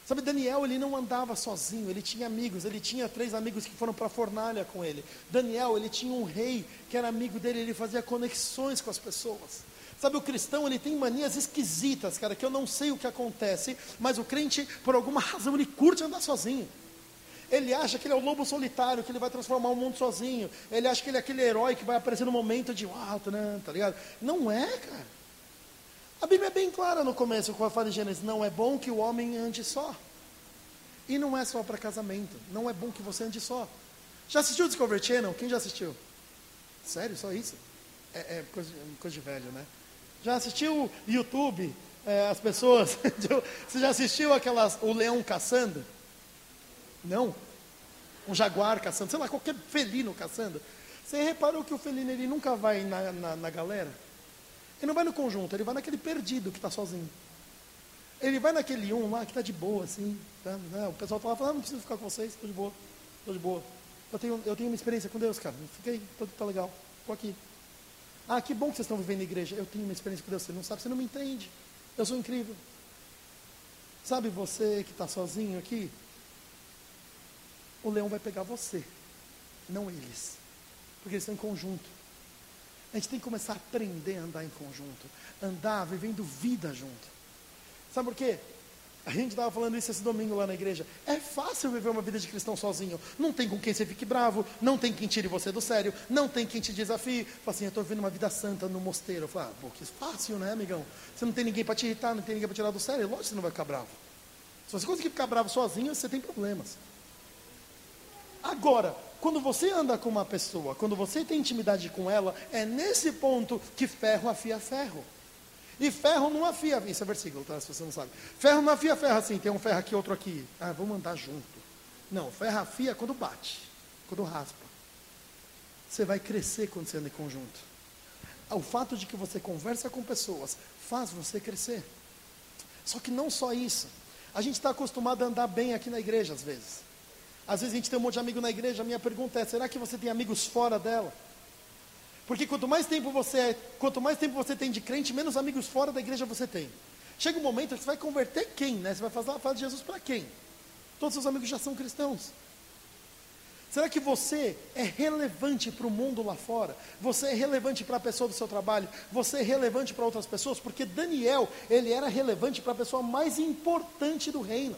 Sabe, Daniel, ele não andava sozinho, ele tinha amigos, ele tinha três amigos que foram para a fornalha com ele. Daniel, ele tinha um rei que era amigo dele, ele fazia conexões com as pessoas. Sabe, o cristão, ele tem manias esquisitas, cara, que eu não sei o que acontece, mas o crente, por alguma razão, ele curte andar sozinho. Ele acha que ele é o lobo solitário, que ele vai transformar o mundo sozinho. Ele acha que ele é aquele herói que vai aparecer no momento de uau, tá, tá ligado? Não é, cara. A Bíblia é bem clara no começo, quando fala em Gênesis, não é bom que o homem ande só. E não é só para casamento, não é bom que você ande só. Já assistiu Discovery Channel? Quem já assistiu? Sério, só isso? É, é coisa, coisa, de velho, né? Já assistiu YouTube? É, as pessoas. você já assistiu aquelas. O leão caçando? Não? Um jaguar caçando, sei lá, qualquer felino caçando. Você reparou que o felino ele nunca vai na, na, na galera? Ele não vai no conjunto, ele vai naquele perdido que está sozinho. Ele vai naquele um lá que está de boa, assim. Tá? Né? O pessoal fala, ah, não preciso ficar com vocês, estou de boa, estou de boa. Eu tenho, eu tenho uma experiência com Deus, cara. Fiquei, tudo tá legal, estou aqui. Ah, que bom que vocês estão vivendo na igreja. Eu tenho uma experiência com Deus, você não sabe, você não me entende. Eu sou incrível. Sabe você que está sozinho aqui? O leão vai pegar você, não eles. Porque eles estão em conjunto. A gente tem que começar a aprender a andar em conjunto. Andar vivendo vida junto. Sabe por quê? A gente estava falando isso esse domingo lá na igreja. É fácil viver uma vida de cristão sozinho. Não tem com quem você fique bravo, não tem quem tire você do sério, não tem quem te desafie. Fala assim, eu estou vivendo uma vida santa no mosteiro. Eu falo, ah, pô, que fácil, né, amigão? Você não tem ninguém para te irritar, não tem ninguém para tirar do sério. Lógico que você não vai ficar bravo. Se você conseguir ficar bravo sozinho, você tem problemas. Agora, quando você anda com uma pessoa, quando você tem intimidade com ela, é nesse ponto que ferro afia ferro. E ferro não afia, isso é versículo, tá? Se você não sabe. Ferro não afia ferro assim, tem um ferro aqui, outro aqui. Ah, vamos andar junto. Não, ferro afia quando bate, quando raspa. Você vai crescer quando você anda em conjunto. O fato de que você conversa com pessoas faz você crescer. Só que não só isso. A gente está acostumado a andar bem aqui na igreja às vezes. Às vezes a gente tem um monte de amigo na igreja. A minha pergunta é: será que você tem amigos fora dela? Porque quanto mais tempo você é, quanto mais tempo você tem de crente, menos amigos fora da igreja você tem. Chega um momento que você vai converter quem, né? Você vai fazer, falar de Jesus para quem? Todos seus amigos já são cristãos. Será que você é relevante para o mundo lá fora? Você é relevante para a pessoa do seu trabalho? Você é relevante para outras pessoas? Porque Daniel, ele era relevante para a pessoa mais importante do reino.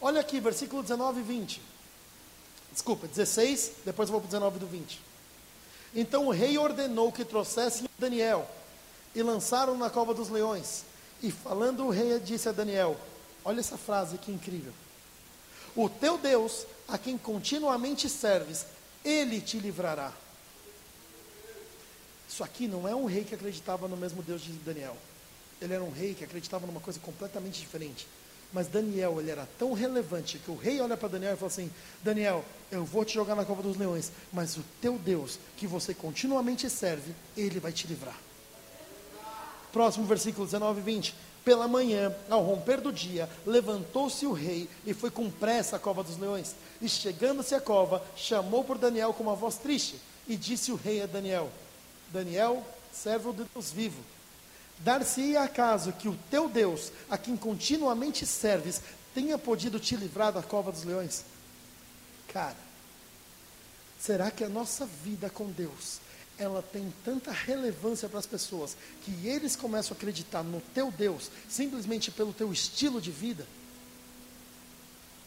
Olha aqui, versículo 19 e 20. Desculpa, 16, depois eu vou para o 19 do 20. Então o rei ordenou que trouxessem Daniel e lançaram na cova dos leões. E falando o rei disse a Daniel: Olha essa frase que incrível. O teu Deus, a quem continuamente serves, ele te livrará. Isso aqui não é um rei que acreditava no mesmo Deus de Daniel. Ele era um rei que acreditava numa coisa completamente diferente. Mas Daniel, ele era tão relevante que o rei olha para Daniel e fala assim: Daniel, eu vou te jogar na cova dos leões, mas o teu Deus, que você continuamente serve, ele vai te livrar. Próximo versículo 19 e 20. Pela manhã, ao romper do dia, levantou-se o rei e foi com pressa à cova dos leões. E chegando-se à cova, chamou por Daniel com uma voz triste. E disse o rei a Daniel: Daniel, servo de Deus vivo Dar-se-ia acaso que o teu Deus, a quem continuamente serves, tenha podido te livrar da cova dos leões? Cara, será que a nossa vida com Deus, ela tem tanta relevância para as pessoas, que eles começam a acreditar no teu Deus, simplesmente pelo teu estilo de vida?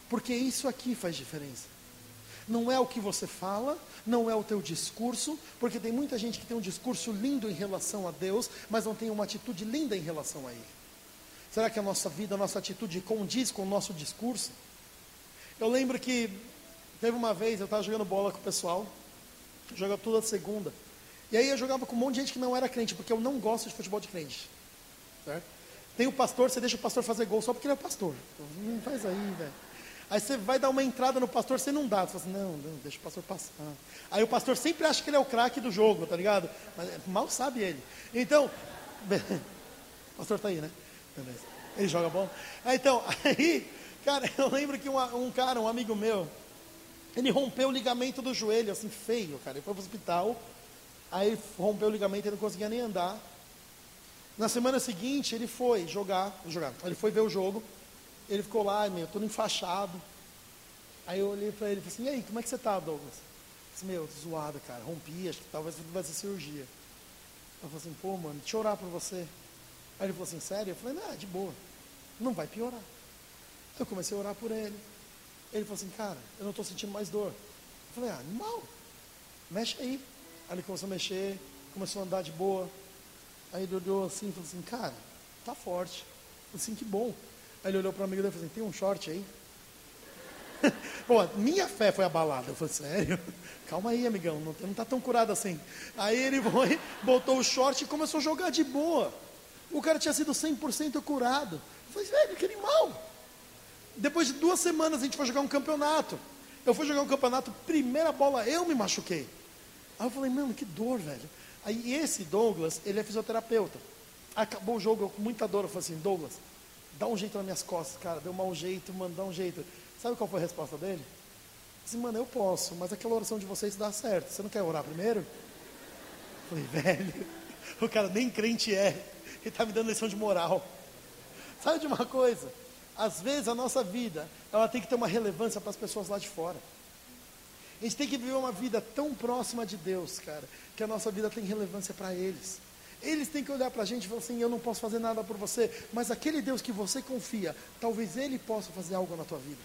Porque isso aqui faz diferença. Não é o que você fala, não é o teu discurso, porque tem muita gente que tem um discurso lindo em relação a Deus, mas não tem uma atitude linda em relação a Ele. Será que a nossa vida, a nossa atitude condiz com o nosso discurso? Eu lembro que teve uma vez, eu estava jogando bola com o pessoal, joga toda segunda. E aí eu jogava com um monte de gente que não era crente, porque eu não gosto de futebol de crente. Certo? Tem o pastor, você deixa o pastor fazer gol só porque ele é pastor. Não faz aí, velho. Aí você vai dar uma entrada no pastor, você não dá. Você fala assim, não, não, deixa o pastor passar. Aí o pastor sempre acha que ele é o craque do jogo, tá ligado? Mas mal sabe ele. Então, o pastor tá aí, né? Beleza. Ele joga bom. Aí, então, aí, cara, eu lembro que um, um cara, um amigo meu, ele rompeu o ligamento do joelho, assim, feio, cara. Ele foi para o hospital, aí rompeu o ligamento e não conseguia nem andar. Na semana seguinte, ele foi jogar, jogar, ele foi ver o jogo, ele ficou lá, meu, todo enfaixado. Aí eu olhei para ele e falei assim, e aí, como é que você tá, Douglas? Eu disse, meu, zoado, cara, rompi, acho que talvez vai ser cirurgia. Eu falei assim, pô, mano, deixa eu orar por você. Aí ele falou assim, sério? Eu falei, não, de boa, não vai piorar. Eu comecei a orar por ele. Ele falou assim, cara, eu não estou sentindo mais dor. Eu falei, ah, animal, mexe aí. Aí ele começou a mexer, começou a andar de boa. Aí ele olhou assim e falou assim, cara, tá forte. Eu falei assim, que bom. Aí ele olhou para o amigo dele e falou assim, tem um short aí? Bom, minha fé foi abalada. Eu falei, sério? Calma aí, amigão, não, não tá tão curado assim. Aí ele foi, botou o short e começou a jogar de boa. O cara tinha sido 100% curado. Eu falei, velho, que animal. Depois de duas semanas a gente foi jogar um campeonato. Eu fui jogar um campeonato, primeira bola eu me machuquei. Aí eu falei, mano, que dor, velho. Aí esse Douglas, ele é fisioterapeuta. Acabou o jogo, eu com muita dor. Eu falei assim, Douglas, dá um jeito nas minhas costas, cara. Deu um mau jeito, mano, dá um jeito. Sabe qual foi a resposta dele? Disse, mano, eu posso, mas aquela oração de vocês dá certo. Você não quer orar primeiro? Falei, velho, o cara nem crente é. Ele está me dando lição de moral. Sabe de uma coisa? Às vezes a nossa vida, ela tem que ter uma relevância para as pessoas lá de fora. A gente tem que viver uma vida tão próxima de Deus, cara, que a nossa vida tem relevância para eles. Eles têm que olhar para a gente e falar assim: eu não posso fazer nada por você, mas aquele Deus que você confia, talvez Ele possa fazer algo na tua vida.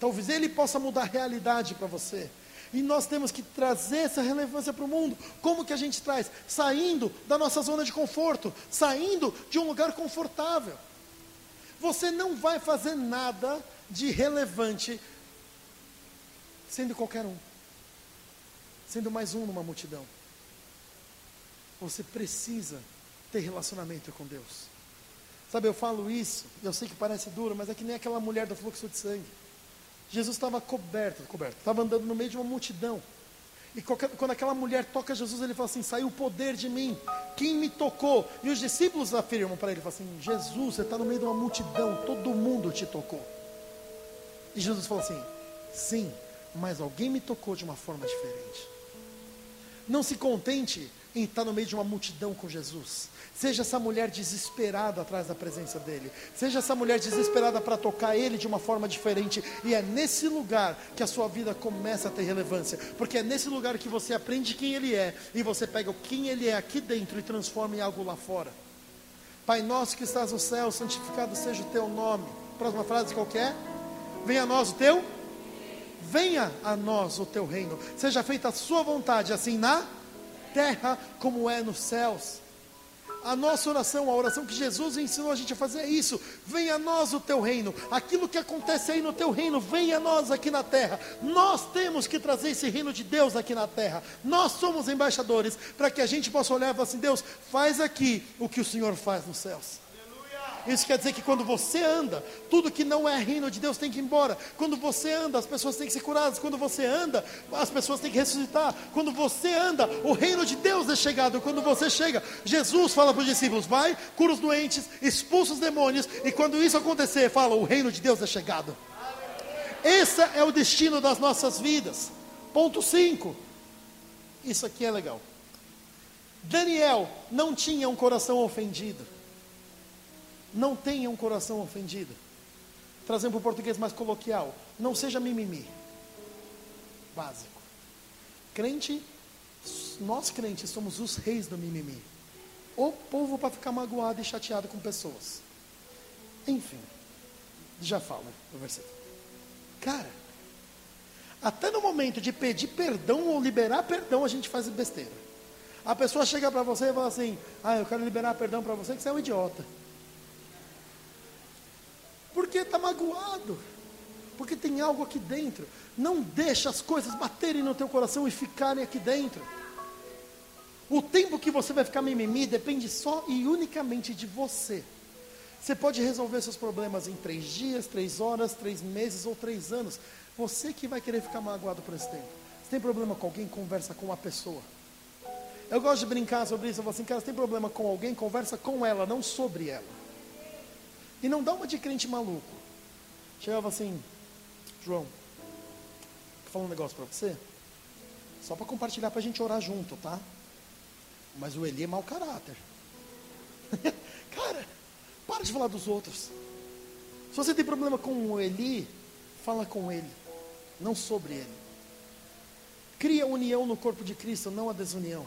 Talvez Ele possa mudar a realidade para você. E nós temos que trazer essa relevância para o mundo. Como que a gente traz? Saindo da nossa zona de conforto, saindo de um lugar confortável. Você não vai fazer nada de relevante sendo qualquer um, sendo mais um numa multidão. Você precisa ter relacionamento com Deus. Sabe, eu falo isso, eu sei que parece duro, mas é que nem aquela mulher do fluxo de sangue. Jesus estava coberto, coberto, estava andando no meio de uma multidão. E qualquer, quando aquela mulher toca Jesus, ele fala assim: saiu o poder de mim. Quem me tocou? E os discípulos afirmam para ele: assim, Jesus, você está no meio de uma multidão, todo mundo te tocou. E Jesus falou assim: sim, mas alguém me tocou de uma forma diferente. Não se contente em estar no meio de uma multidão com Jesus. Seja essa mulher desesperada atrás da presença dele. Seja essa mulher desesperada para tocar ele de uma forma diferente. E é nesse lugar que a sua vida começa a ter relevância. Porque é nesse lugar que você aprende quem ele é. E você pega quem ele é aqui dentro e transforma em algo lá fora. Pai nosso que estás no céu, santificado seja o teu nome. Próxima frase qualquer. Venha a nós o teu. Venha a nós o teu reino. Seja feita a sua vontade, assim na terra como é nos céus. A nossa oração, a oração que Jesus ensinou a gente a fazer é isso: venha a nós o teu reino, aquilo que acontece aí no teu reino, venha a nós aqui na terra. Nós temos que trazer esse reino de Deus aqui na terra. Nós somos embaixadores para que a gente possa olhar e falar assim: Deus, faz aqui o que o Senhor faz nos céus. Isso quer dizer que quando você anda, tudo que não é reino de Deus tem que ir embora. Quando você anda, as pessoas têm que ser curadas. Quando você anda, as pessoas têm que ressuscitar. Quando você anda, o reino de Deus é chegado. Quando você chega, Jesus fala para os discípulos: vai, cura os doentes, expulsa os demônios. E quando isso acontecer, fala: o reino de Deus é chegado. Esse é o destino das nossas vidas. Ponto 5. Isso aqui é legal. Daniel não tinha um coração ofendido não tenha um coração ofendido. Trazendo para o português mais coloquial, não seja mimimi. Básico. Crente, nós crentes somos os reis do mimimi. O povo para ficar magoado e chateado com pessoas. Enfim, já fala o versículo. Cara, até no momento de pedir perdão ou liberar perdão, a gente faz besteira. A pessoa chega para você e fala assim: Ah, eu quero liberar perdão para você, que você é um idiota. Porque está magoado. Porque tem algo aqui dentro. Não deixa as coisas baterem no teu coração e ficarem aqui dentro. O tempo que você vai ficar mimimi depende só e unicamente de você. Você pode resolver seus problemas em três dias, três horas, três meses ou três anos. Você que vai querer ficar magoado por esse tempo. Se tem problema com alguém, conversa com a pessoa. Eu gosto de brincar sobre isso. Eu falo assim, cara, se tem problema com alguém, conversa com ela, não sobre ela. E não dá uma de crente maluco. Chegava assim, João, vou falar um negócio para você. Só para compartilhar para a gente orar junto, tá? Mas o Eli é mau caráter. Cara, para de falar dos outros. Se você tem problema com o Eli, fala com ele, não sobre ele. Cria união no corpo de Cristo, não a desunião.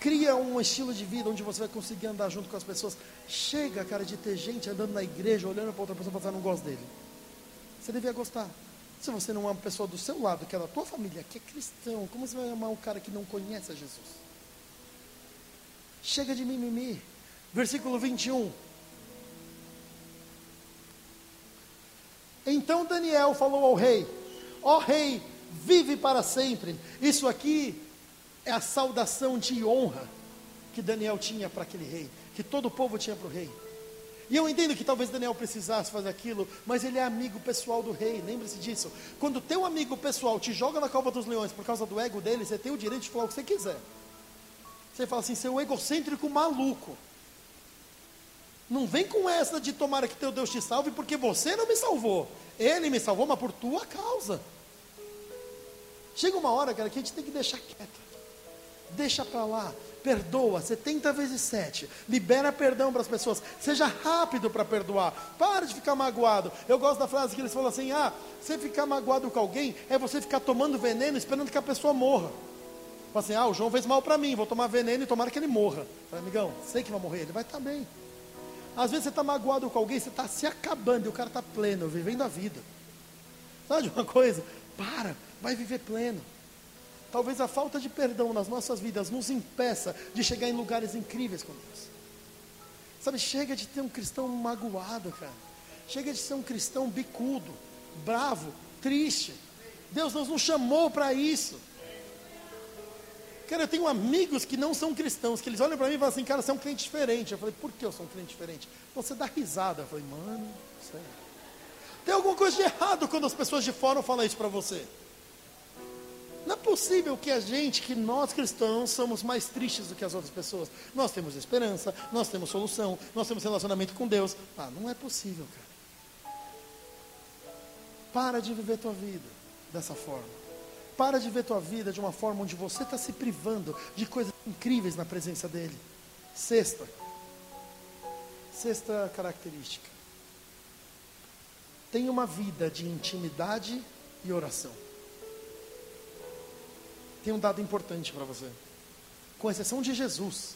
Cria um estilo de vida onde você vai conseguir andar junto com as pessoas. Chega, cara, de ter gente andando na igreja, olhando para outra pessoa e falando, não gosto dele. Você devia gostar. Se você não ama uma pessoa do seu lado, que é da tua família, que é cristão, como você vai amar um cara que não conhece a Jesus? Chega de mimimi. Versículo 21. Então Daniel falou ao rei: Ó oh, rei, vive para sempre. Isso aqui é a saudação de honra que Daniel tinha para aquele rei, que todo o povo tinha para o rei. E eu entendo que talvez Daniel precisasse fazer aquilo, mas ele é amigo pessoal do rei, lembre-se disso. Quando teu amigo pessoal te joga na cova dos leões por causa do ego dele, você tem o direito de falar o que você quiser. Você fala assim, seu egocêntrico maluco. Não vem com essa de tomara que teu Deus te salve, porque você não me salvou. Ele me salvou, mas por tua causa. Chega uma hora, cara, que a gente tem que deixar quieto. Deixa para lá perdoa 70 vezes 7, libera perdão para as pessoas, seja rápido para perdoar, para de ficar magoado. Eu gosto da frase que eles falam assim: ah, você ficar magoado com alguém é você ficar tomando veneno esperando que a pessoa morra. Fala assim: ah, o João fez mal para mim, vou tomar veneno e tomara que ele morra. Fala, amigão, sei que vai morrer, ele vai estar tá bem. Às vezes você está magoado com alguém, você está se acabando e o cara está pleno, vivendo a vida. Sabe de uma coisa? Para, vai viver pleno. Talvez a falta de perdão nas nossas vidas nos impeça de chegar em lugares incríveis com Deus. Sabe, chega de ter um cristão magoado, cara. Chega de ser um cristão bicudo, bravo, triste. Deus nos chamou para isso. Cara, eu tenho amigos que não são cristãos, que eles olham para mim e falam assim, cara, você é um crente diferente. Eu falei, por que eu sou um crente diferente? Você dá risada. Eu falei, mano, sério. Tem alguma coisa de errado quando as pessoas de fora falam isso para você. Não é possível que a gente, que nós cristãos, somos mais tristes do que as outras pessoas. Nós temos esperança, nós temos solução, nós temos relacionamento com Deus. Ah, não é possível, cara. Para de viver tua vida dessa forma. Para de ver tua vida de uma forma onde você está se privando de coisas incríveis na presença dEle. Sexta. Sexta característica. Tenha uma vida de intimidade e oração tem um dado importante para você. Com exceção de Jesus,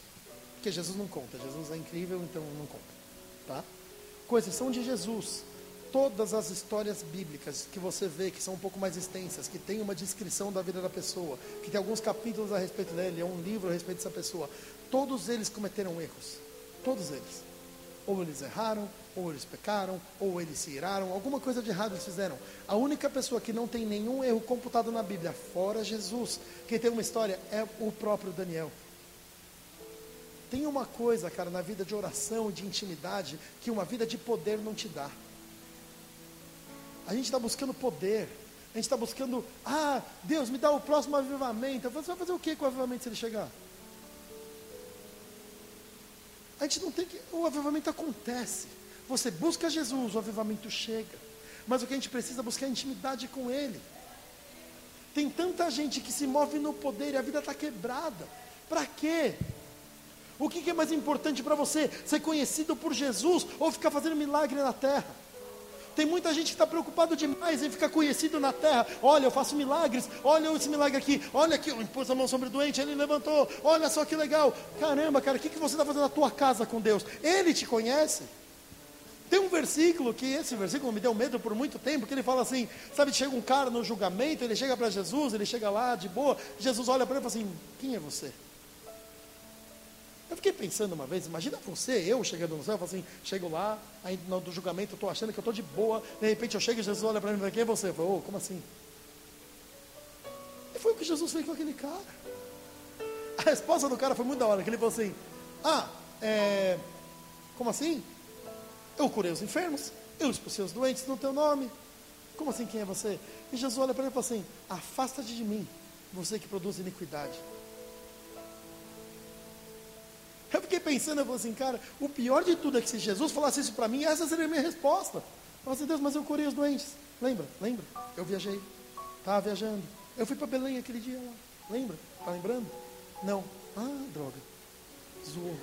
porque Jesus não conta, Jesus é incrível, então não conta, tá? Com exceção de Jesus, todas as histórias bíblicas que você vê que são um pouco mais extensas, que tem uma descrição da vida da pessoa, que tem alguns capítulos a respeito dele, é um livro a respeito dessa pessoa, todos eles cometeram erros, todos eles. Ou eles erraram, ou eles pecaram, ou eles se iraram, alguma coisa de errado eles fizeram. A única pessoa que não tem nenhum erro computado na Bíblia, fora Jesus, quem tem uma história é o próprio Daniel. Tem uma coisa, cara, na vida de oração de intimidade, que uma vida de poder não te dá. A gente está buscando poder, a gente está buscando, ah, Deus me dá o próximo avivamento. Você vai fazer o que com o avivamento se ele chegar? A gente não tem que. O avivamento acontece. Você busca Jesus, o avivamento chega. Mas o que a gente precisa é buscar intimidade com Ele. Tem tanta gente que se move no poder e a vida está quebrada. Para quê? O que, que é mais importante para você? Ser conhecido por Jesus ou ficar fazendo milagre na terra? Tem muita gente que está preocupado demais em ficar conhecido na terra. Olha, eu faço milagres. Olha esse milagre aqui. Olha aqui, eu impus a mão sobre o doente, ele levantou. Olha só que legal. Caramba, cara, o que, que você está fazendo na tua casa com Deus? Ele te conhece. Tem um versículo que esse versículo me deu medo por muito tempo, que ele fala assim, sabe, chega um cara no julgamento, ele chega para Jesus, ele chega lá de boa, Jesus olha para ele e fala assim, quem é você? Eu fiquei pensando uma vez, imagina você, eu chegando no céu, eu falo assim, chego lá, aí no do julgamento eu estou achando que eu estou de boa, de repente eu chego e Jesus olha para mim e fala, quem é você? Eu falo, oh, como assim? E foi o que Jesus fez com aquele cara. A resposta do cara foi muito da hora, que ele falou assim, ah, é, como assim? Eu curei os enfermos, eu expulsei os doentes no teu nome. Como assim, quem é você? E Jesus olha para ele e fala assim: Afasta-te de mim, você que produz iniquidade. Eu fiquei pensando, eu falei assim, cara, o pior de tudo é que se Jesus falasse isso para mim, essa seria a minha resposta. Eu falei assim, Deus, mas eu curei os doentes. Lembra? Lembra? Eu viajei. Estava viajando. Eu fui para Belém aquele dia lá. Lembra? Está lembrando? Não. Ah, droga. Zoou.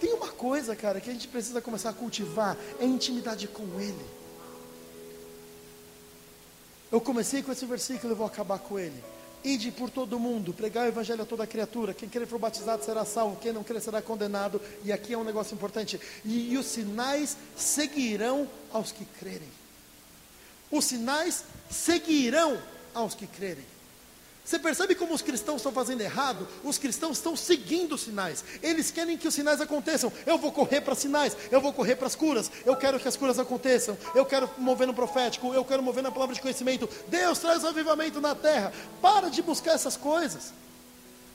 Tem uma coisa, cara, que a gente precisa começar a cultivar, é intimidade com Ele. Eu comecei com esse versículo e vou acabar com ele. Ide por todo mundo, pregar o evangelho a toda criatura. Quem querer for batizado será salvo, quem não querer será condenado. E aqui é um negócio importante. E, e os sinais seguirão aos que crerem. Os sinais seguirão aos que crerem. Você percebe como os cristãos estão fazendo errado? Os cristãos estão seguindo os sinais. Eles querem que os sinais aconteçam. Eu vou correr para sinais, eu vou correr para as curas. Eu quero que as curas aconteçam. Eu quero mover no profético, eu quero mover na palavra de conhecimento. Deus traz avivamento na terra. Para de buscar essas coisas.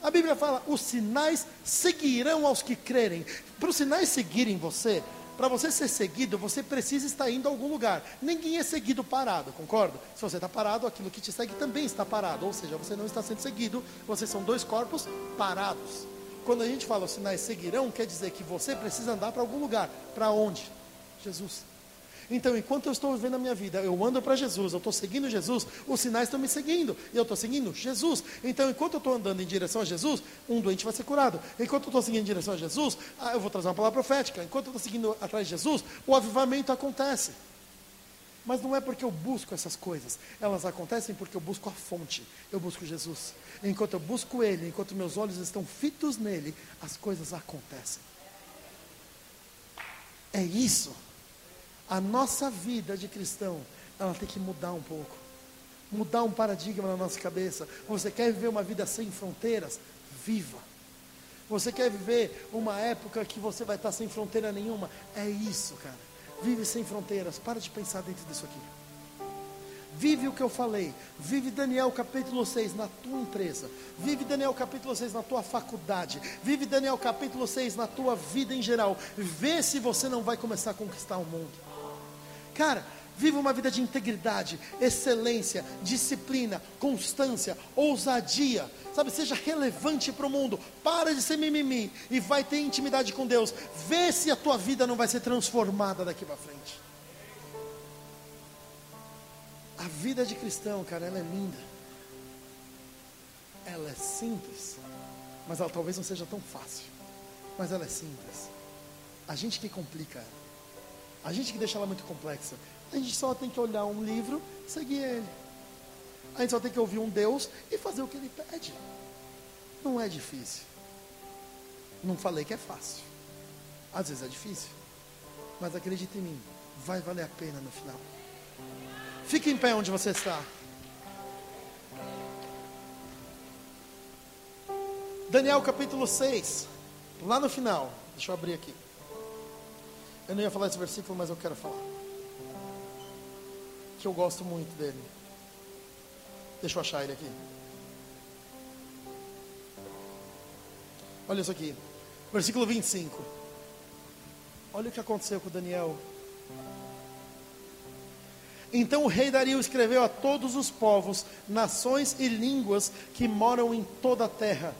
A Bíblia fala: os sinais seguirão aos que crerem. Para os sinais seguirem você, para você ser seguido, você precisa estar indo a algum lugar. Ninguém é seguido parado, concorda? Se você está parado, aquilo que te segue também está parado. Ou seja, você não está sendo seguido, vocês são dois corpos parados. Quando a gente fala os sinais seguirão, quer dizer que você precisa andar para algum lugar. Para onde? Jesus. Então, enquanto eu estou vivendo a minha vida, eu ando para Jesus, eu estou seguindo Jesus, os sinais estão me seguindo, e eu estou seguindo Jesus. Então, enquanto eu estou andando em direção a Jesus, um doente vai ser curado. Enquanto eu estou seguindo em direção a Jesus, ah, eu vou trazer uma palavra profética. Enquanto eu estou seguindo atrás de Jesus, o avivamento acontece. Mas não é porque eu busco essas coisas, elas acontecem porque eu busco a fonte, eu busco Jesus. Enquanto eu busco Ele, enquanto meus olhos estão fitos nele, as coisas acontecem. É isso a nossa vida de cristão, ela tem que mudar um pouco. Mudar um paradigma na nossa cabeça. Você quer viver uma vida sem fronteiras? Viva. Você quer viver uma época que você vai estar sem fronteira nenhuma? É isso, cara. Vive sem fronteiras. Para de pensar dentro disso aqui. Vive o que eu falei. Vive Daniel capítulo 6 na tua empresa. Vive Daniel capítulo 6 na tua faculdade. Vive Daniel capítulo 6 na tua vida em geral. Vê se você não vai começar a conquistar o mundo. Cara, viva uma vida de integridade, excelência, disciplina, constância, ousadia. Sabe, seja relevante para o mundo. Para de ser mimimi e vai ter intimidade com Deus. Vê se a tua vida não vai ser transformada daqui para frente. A vida de cristão, cara, ela é linda. Ela é simples, mas ela talvez não seja tão fácil. Mas ela é simples. A gente que complica ela. A gente que deixa ela muito complexa. A gente só tem que olhar um livro, seguir ele. A gente só tem que ouvir um Deus e fazer o que ele pede. Não é difícil. Não falei que é fácil. Às vezes é difícil. Mas acredite em mim, vai valer a pena no final. Fique em pé onde você está. Daniel capítulo 6, lá no final. Deixa eu abrir aqui. Eu não ia falar esse versículo, mas eu quero falar. Que eu gosto muito dele. Deixa eu achar ele aqui. Olha isso aqui. Versículo 25. Olha o que aconteceu com Daniel. Então o rei Dario escreveu a todos os povos, nações e línguas que moram em toda a terra: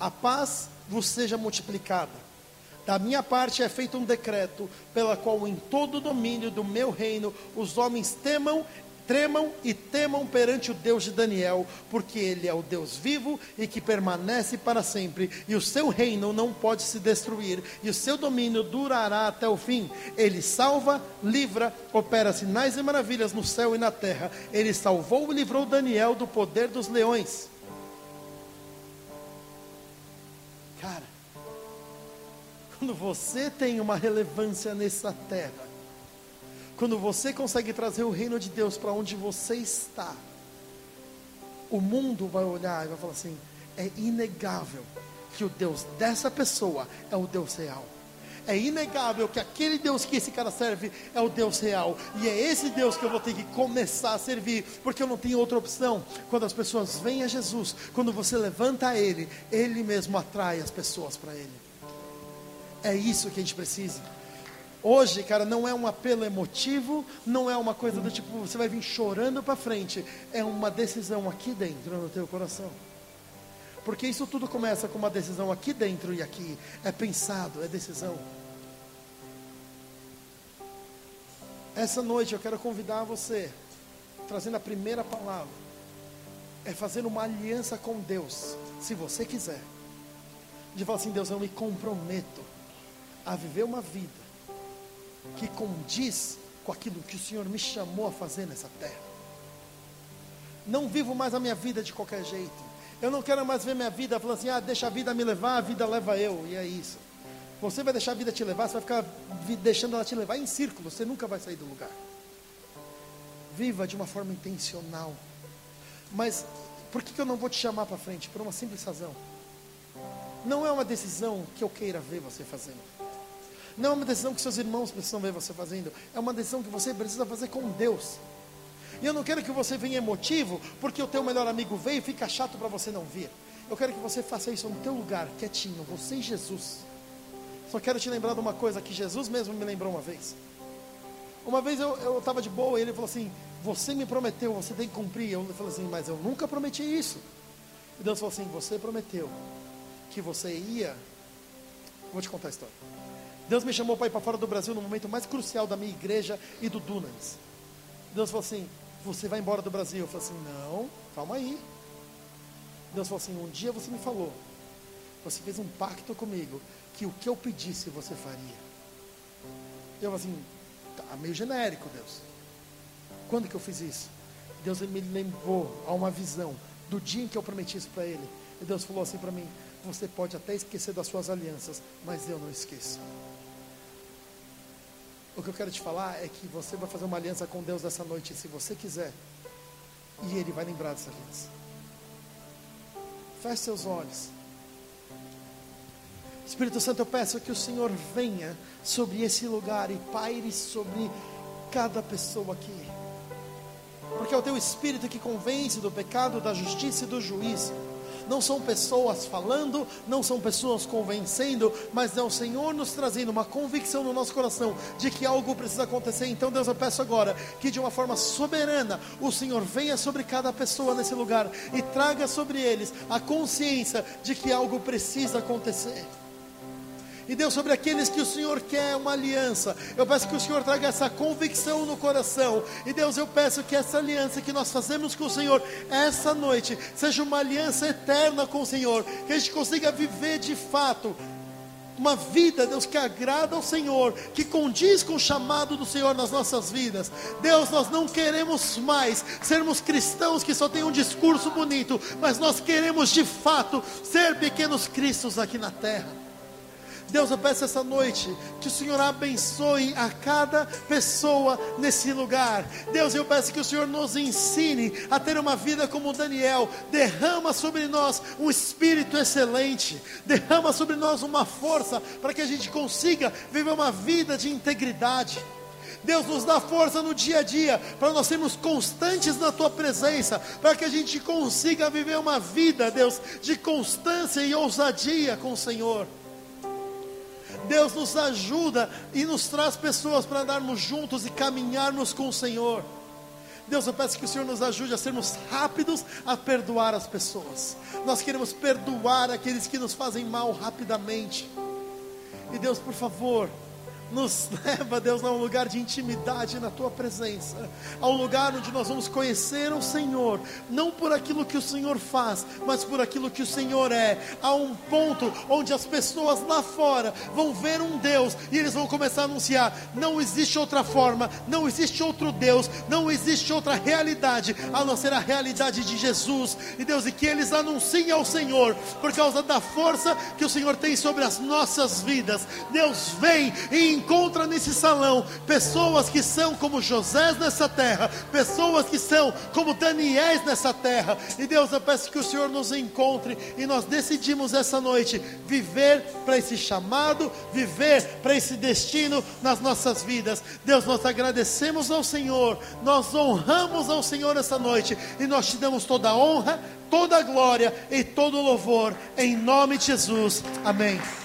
A paz vos seja multiplicada. Da minha parte é feito um decreto, pela qual em todo o domínio do meu reino os homens temam tremam e temam perante o Deus de Daniel, porque ele é o Deus vivo e que permanece para sempre, e o seu reino não pode se destruir, e o seu domínio durará até o fim. Ele salva, livra, opera sinais e maravilhas no céu e na terra. Ele salvou e livrou Daniel do poder dos leões. Cara, quando você tem uma relevância nessa terra, quando você consegue trazer o reino de Deus para onde você está, o mundo vai olhar e vai falar assim: é inegável que o Deus dessa pessoa é o Deus real. É inegável que aquele Deus que esse cara serve é o Deus real. E é esse Deus que eu vou ter que começar a servir, porque eu não tenho outra opção. Quando as pessoas vêm a Jesus, quando você levanta a Ele, Ele mesmo atrai as pessoas para Ele. É isso que a gente precisa. Hoje, cara, não é um apelo emotivo, não é uma coisa do tipo, você vai vir chorando para frente. É uma decisão aqui dentro no teu coração. Porque isso tudo começa com uma decisão aqui dentro e aqui. É pensado, é decisão. Essa noite eu quero convidar você, trazendo a primeira palavra, é fazer uma aliança com Deus, se você quiser. De falar assim, Deus, eu me comprometo a viver uma vida que condiz com aquilo que o Senhor me chamou a fazer nessa terra. Não vivo mais a minha vida de qualquer jeito. Eu não quero mais ver minha vida falando assim, ah, deixa a vida me levar, a vida leva eu, e é isso. Você vai deixar a vida te levar, você vai ficar deixando ela te levar em círculo, você nunca vai sair do lugar. Viva de uma forma intencional. Mas por que, eu não vou te chamar para frente? Por uma simples razão. Não é uma decisão que eu queira ver você fazendo. Não é uma decisão que seus irmãos precisam ver você fazendo. É uma decisão que você precisa fazer com Deus. E eu não quero que você venha emotivo, porque o teu melhor amigo veio e fica chato para você não vir. Eu quero que você faça isso no teu lugar, quietinho, você e Jesus. Só quero te lembrar de uma coisa que Jesus mesmo me lembrou uma vez. Uma vez eu estava de boa e ele falou assim: Você me prometeu, você tem que cumprir. Eu falei assim: Mas eu nunca prometi isso. E Deus falou assim: Você prometeu que você ia. Vou te contar a história. Deus me chamou para ir para fora do Brasil no momento mais crucial da minha igreja e do Dunamis. Deus falou assim: Você vai embora do Brasil. Eu falei assim: Não, calma aí. Deus falou assim: Um dia você me falou, você fez um pacto comigo, que o que eu pedisse você faria. Eu falei assim: Tá meio genérico, Deus. Quando que eu fiz isso? Deus me lembrou a uma visão do dia em que eu prometi isso para Ele. E Deus falou assim para mim: Você pode até esquecer das suas alianças, mas eu não esqueço. O que eu quero te falar é que você vai fazer uma aliança com Deus essa noite, se você quiser, e Ele vai lembrar dessa aliança. Feche seus olhos. Espírito Santo, eu peço que o Senhor venha sobre esse lugar e paire sobre cada pessoa aqui. Porque é o teu Espírito que convence do pecado, da justiça e do juízo não são pessoas falando, não são pessoas convencendo, mas é o Senhor nos trazendo uma convicção no nosso coração de que algo precisa acontecer. Então, Deus, eu peço agora que de uma forma soberana o Senhor venha sobre cada pessoa nesse lugar e traga sobre eles a consciência de que algo precisa acontecer. E Deus, sobre aqueles que o Senhor quer uma aliança, eu peço que o Senhor traga essa convicção no coração. E Deus, eu peço que essa aliança que nós fazemos com o Senhor essa noite seja uma aliança eterna com o Senhor, que a gente consiga viver de fato uma vida, Deus, que agrada ao Senhor, que condiz com o chamado do Senhor nas nossas vidas. Deus, nós não queremos mais sermos cristãos que só têm um discurso bonito, mas nós queremos de fato ser pequenos cristos aqui na terra. Deus, eu peço essa noite que o Senhor abençoe a cada pessoa nesse lugar. Deus, eu peço que o Senhor nos ensine a ter uma vida como Daniel. Derrama sobre nós um espírito excelente. Derrama sobre nós uma força para que a gente consiga viver uma vida de integridade. Deus nos dá força no dia a dia, para nós sermos constantes na tua presença, para que a gente consiga viver uma vida, Deus, de constância e ousadia com o Senhor. Deus nos ajuda e nos traz pessoas para andarmos juntos e caminharmos com o Senhor. Deus, eu peço que o Senhor nos ajude a sermos rápidos a perdoar as pessoas. Nós queremos perdoar aqueles que nos fazem mal rapidamente. E Deus, por favor, nos leva, Deus, a um lugar de intimidade na tua presença, a um lugar onde nós vamos conhecer o Senhor, não por aquilo que o Senhor faz, mas por aquilo que o Senhor é. A um ponto onde as pessoas lá fora vão ver um Deus e eles vão começar a anunciar: não existe outra forma, não existe outro Deus, não existe outra realidade a não ser a realidade de Jesus. E Deus, e que eles anunciem ao Senhor por causa da força que o Senhor tem sobre as nossas vidas. Deus, vem e encontra nesse salão pessoas que são como José nessa terra, pessoas que são como Daniéis nessa terra. E Deus, eu peço que o Senhor nos encontre e nós decidimos essa noite viver para esse chamado, viver para esse destino nas nossas vidas. Deus, nós agradecemos ao Senhor, nós honramos ao Senhor essa noite e nós te damos toda a honra, toda a glória e todo o louvor em nome de Jesus. Amém.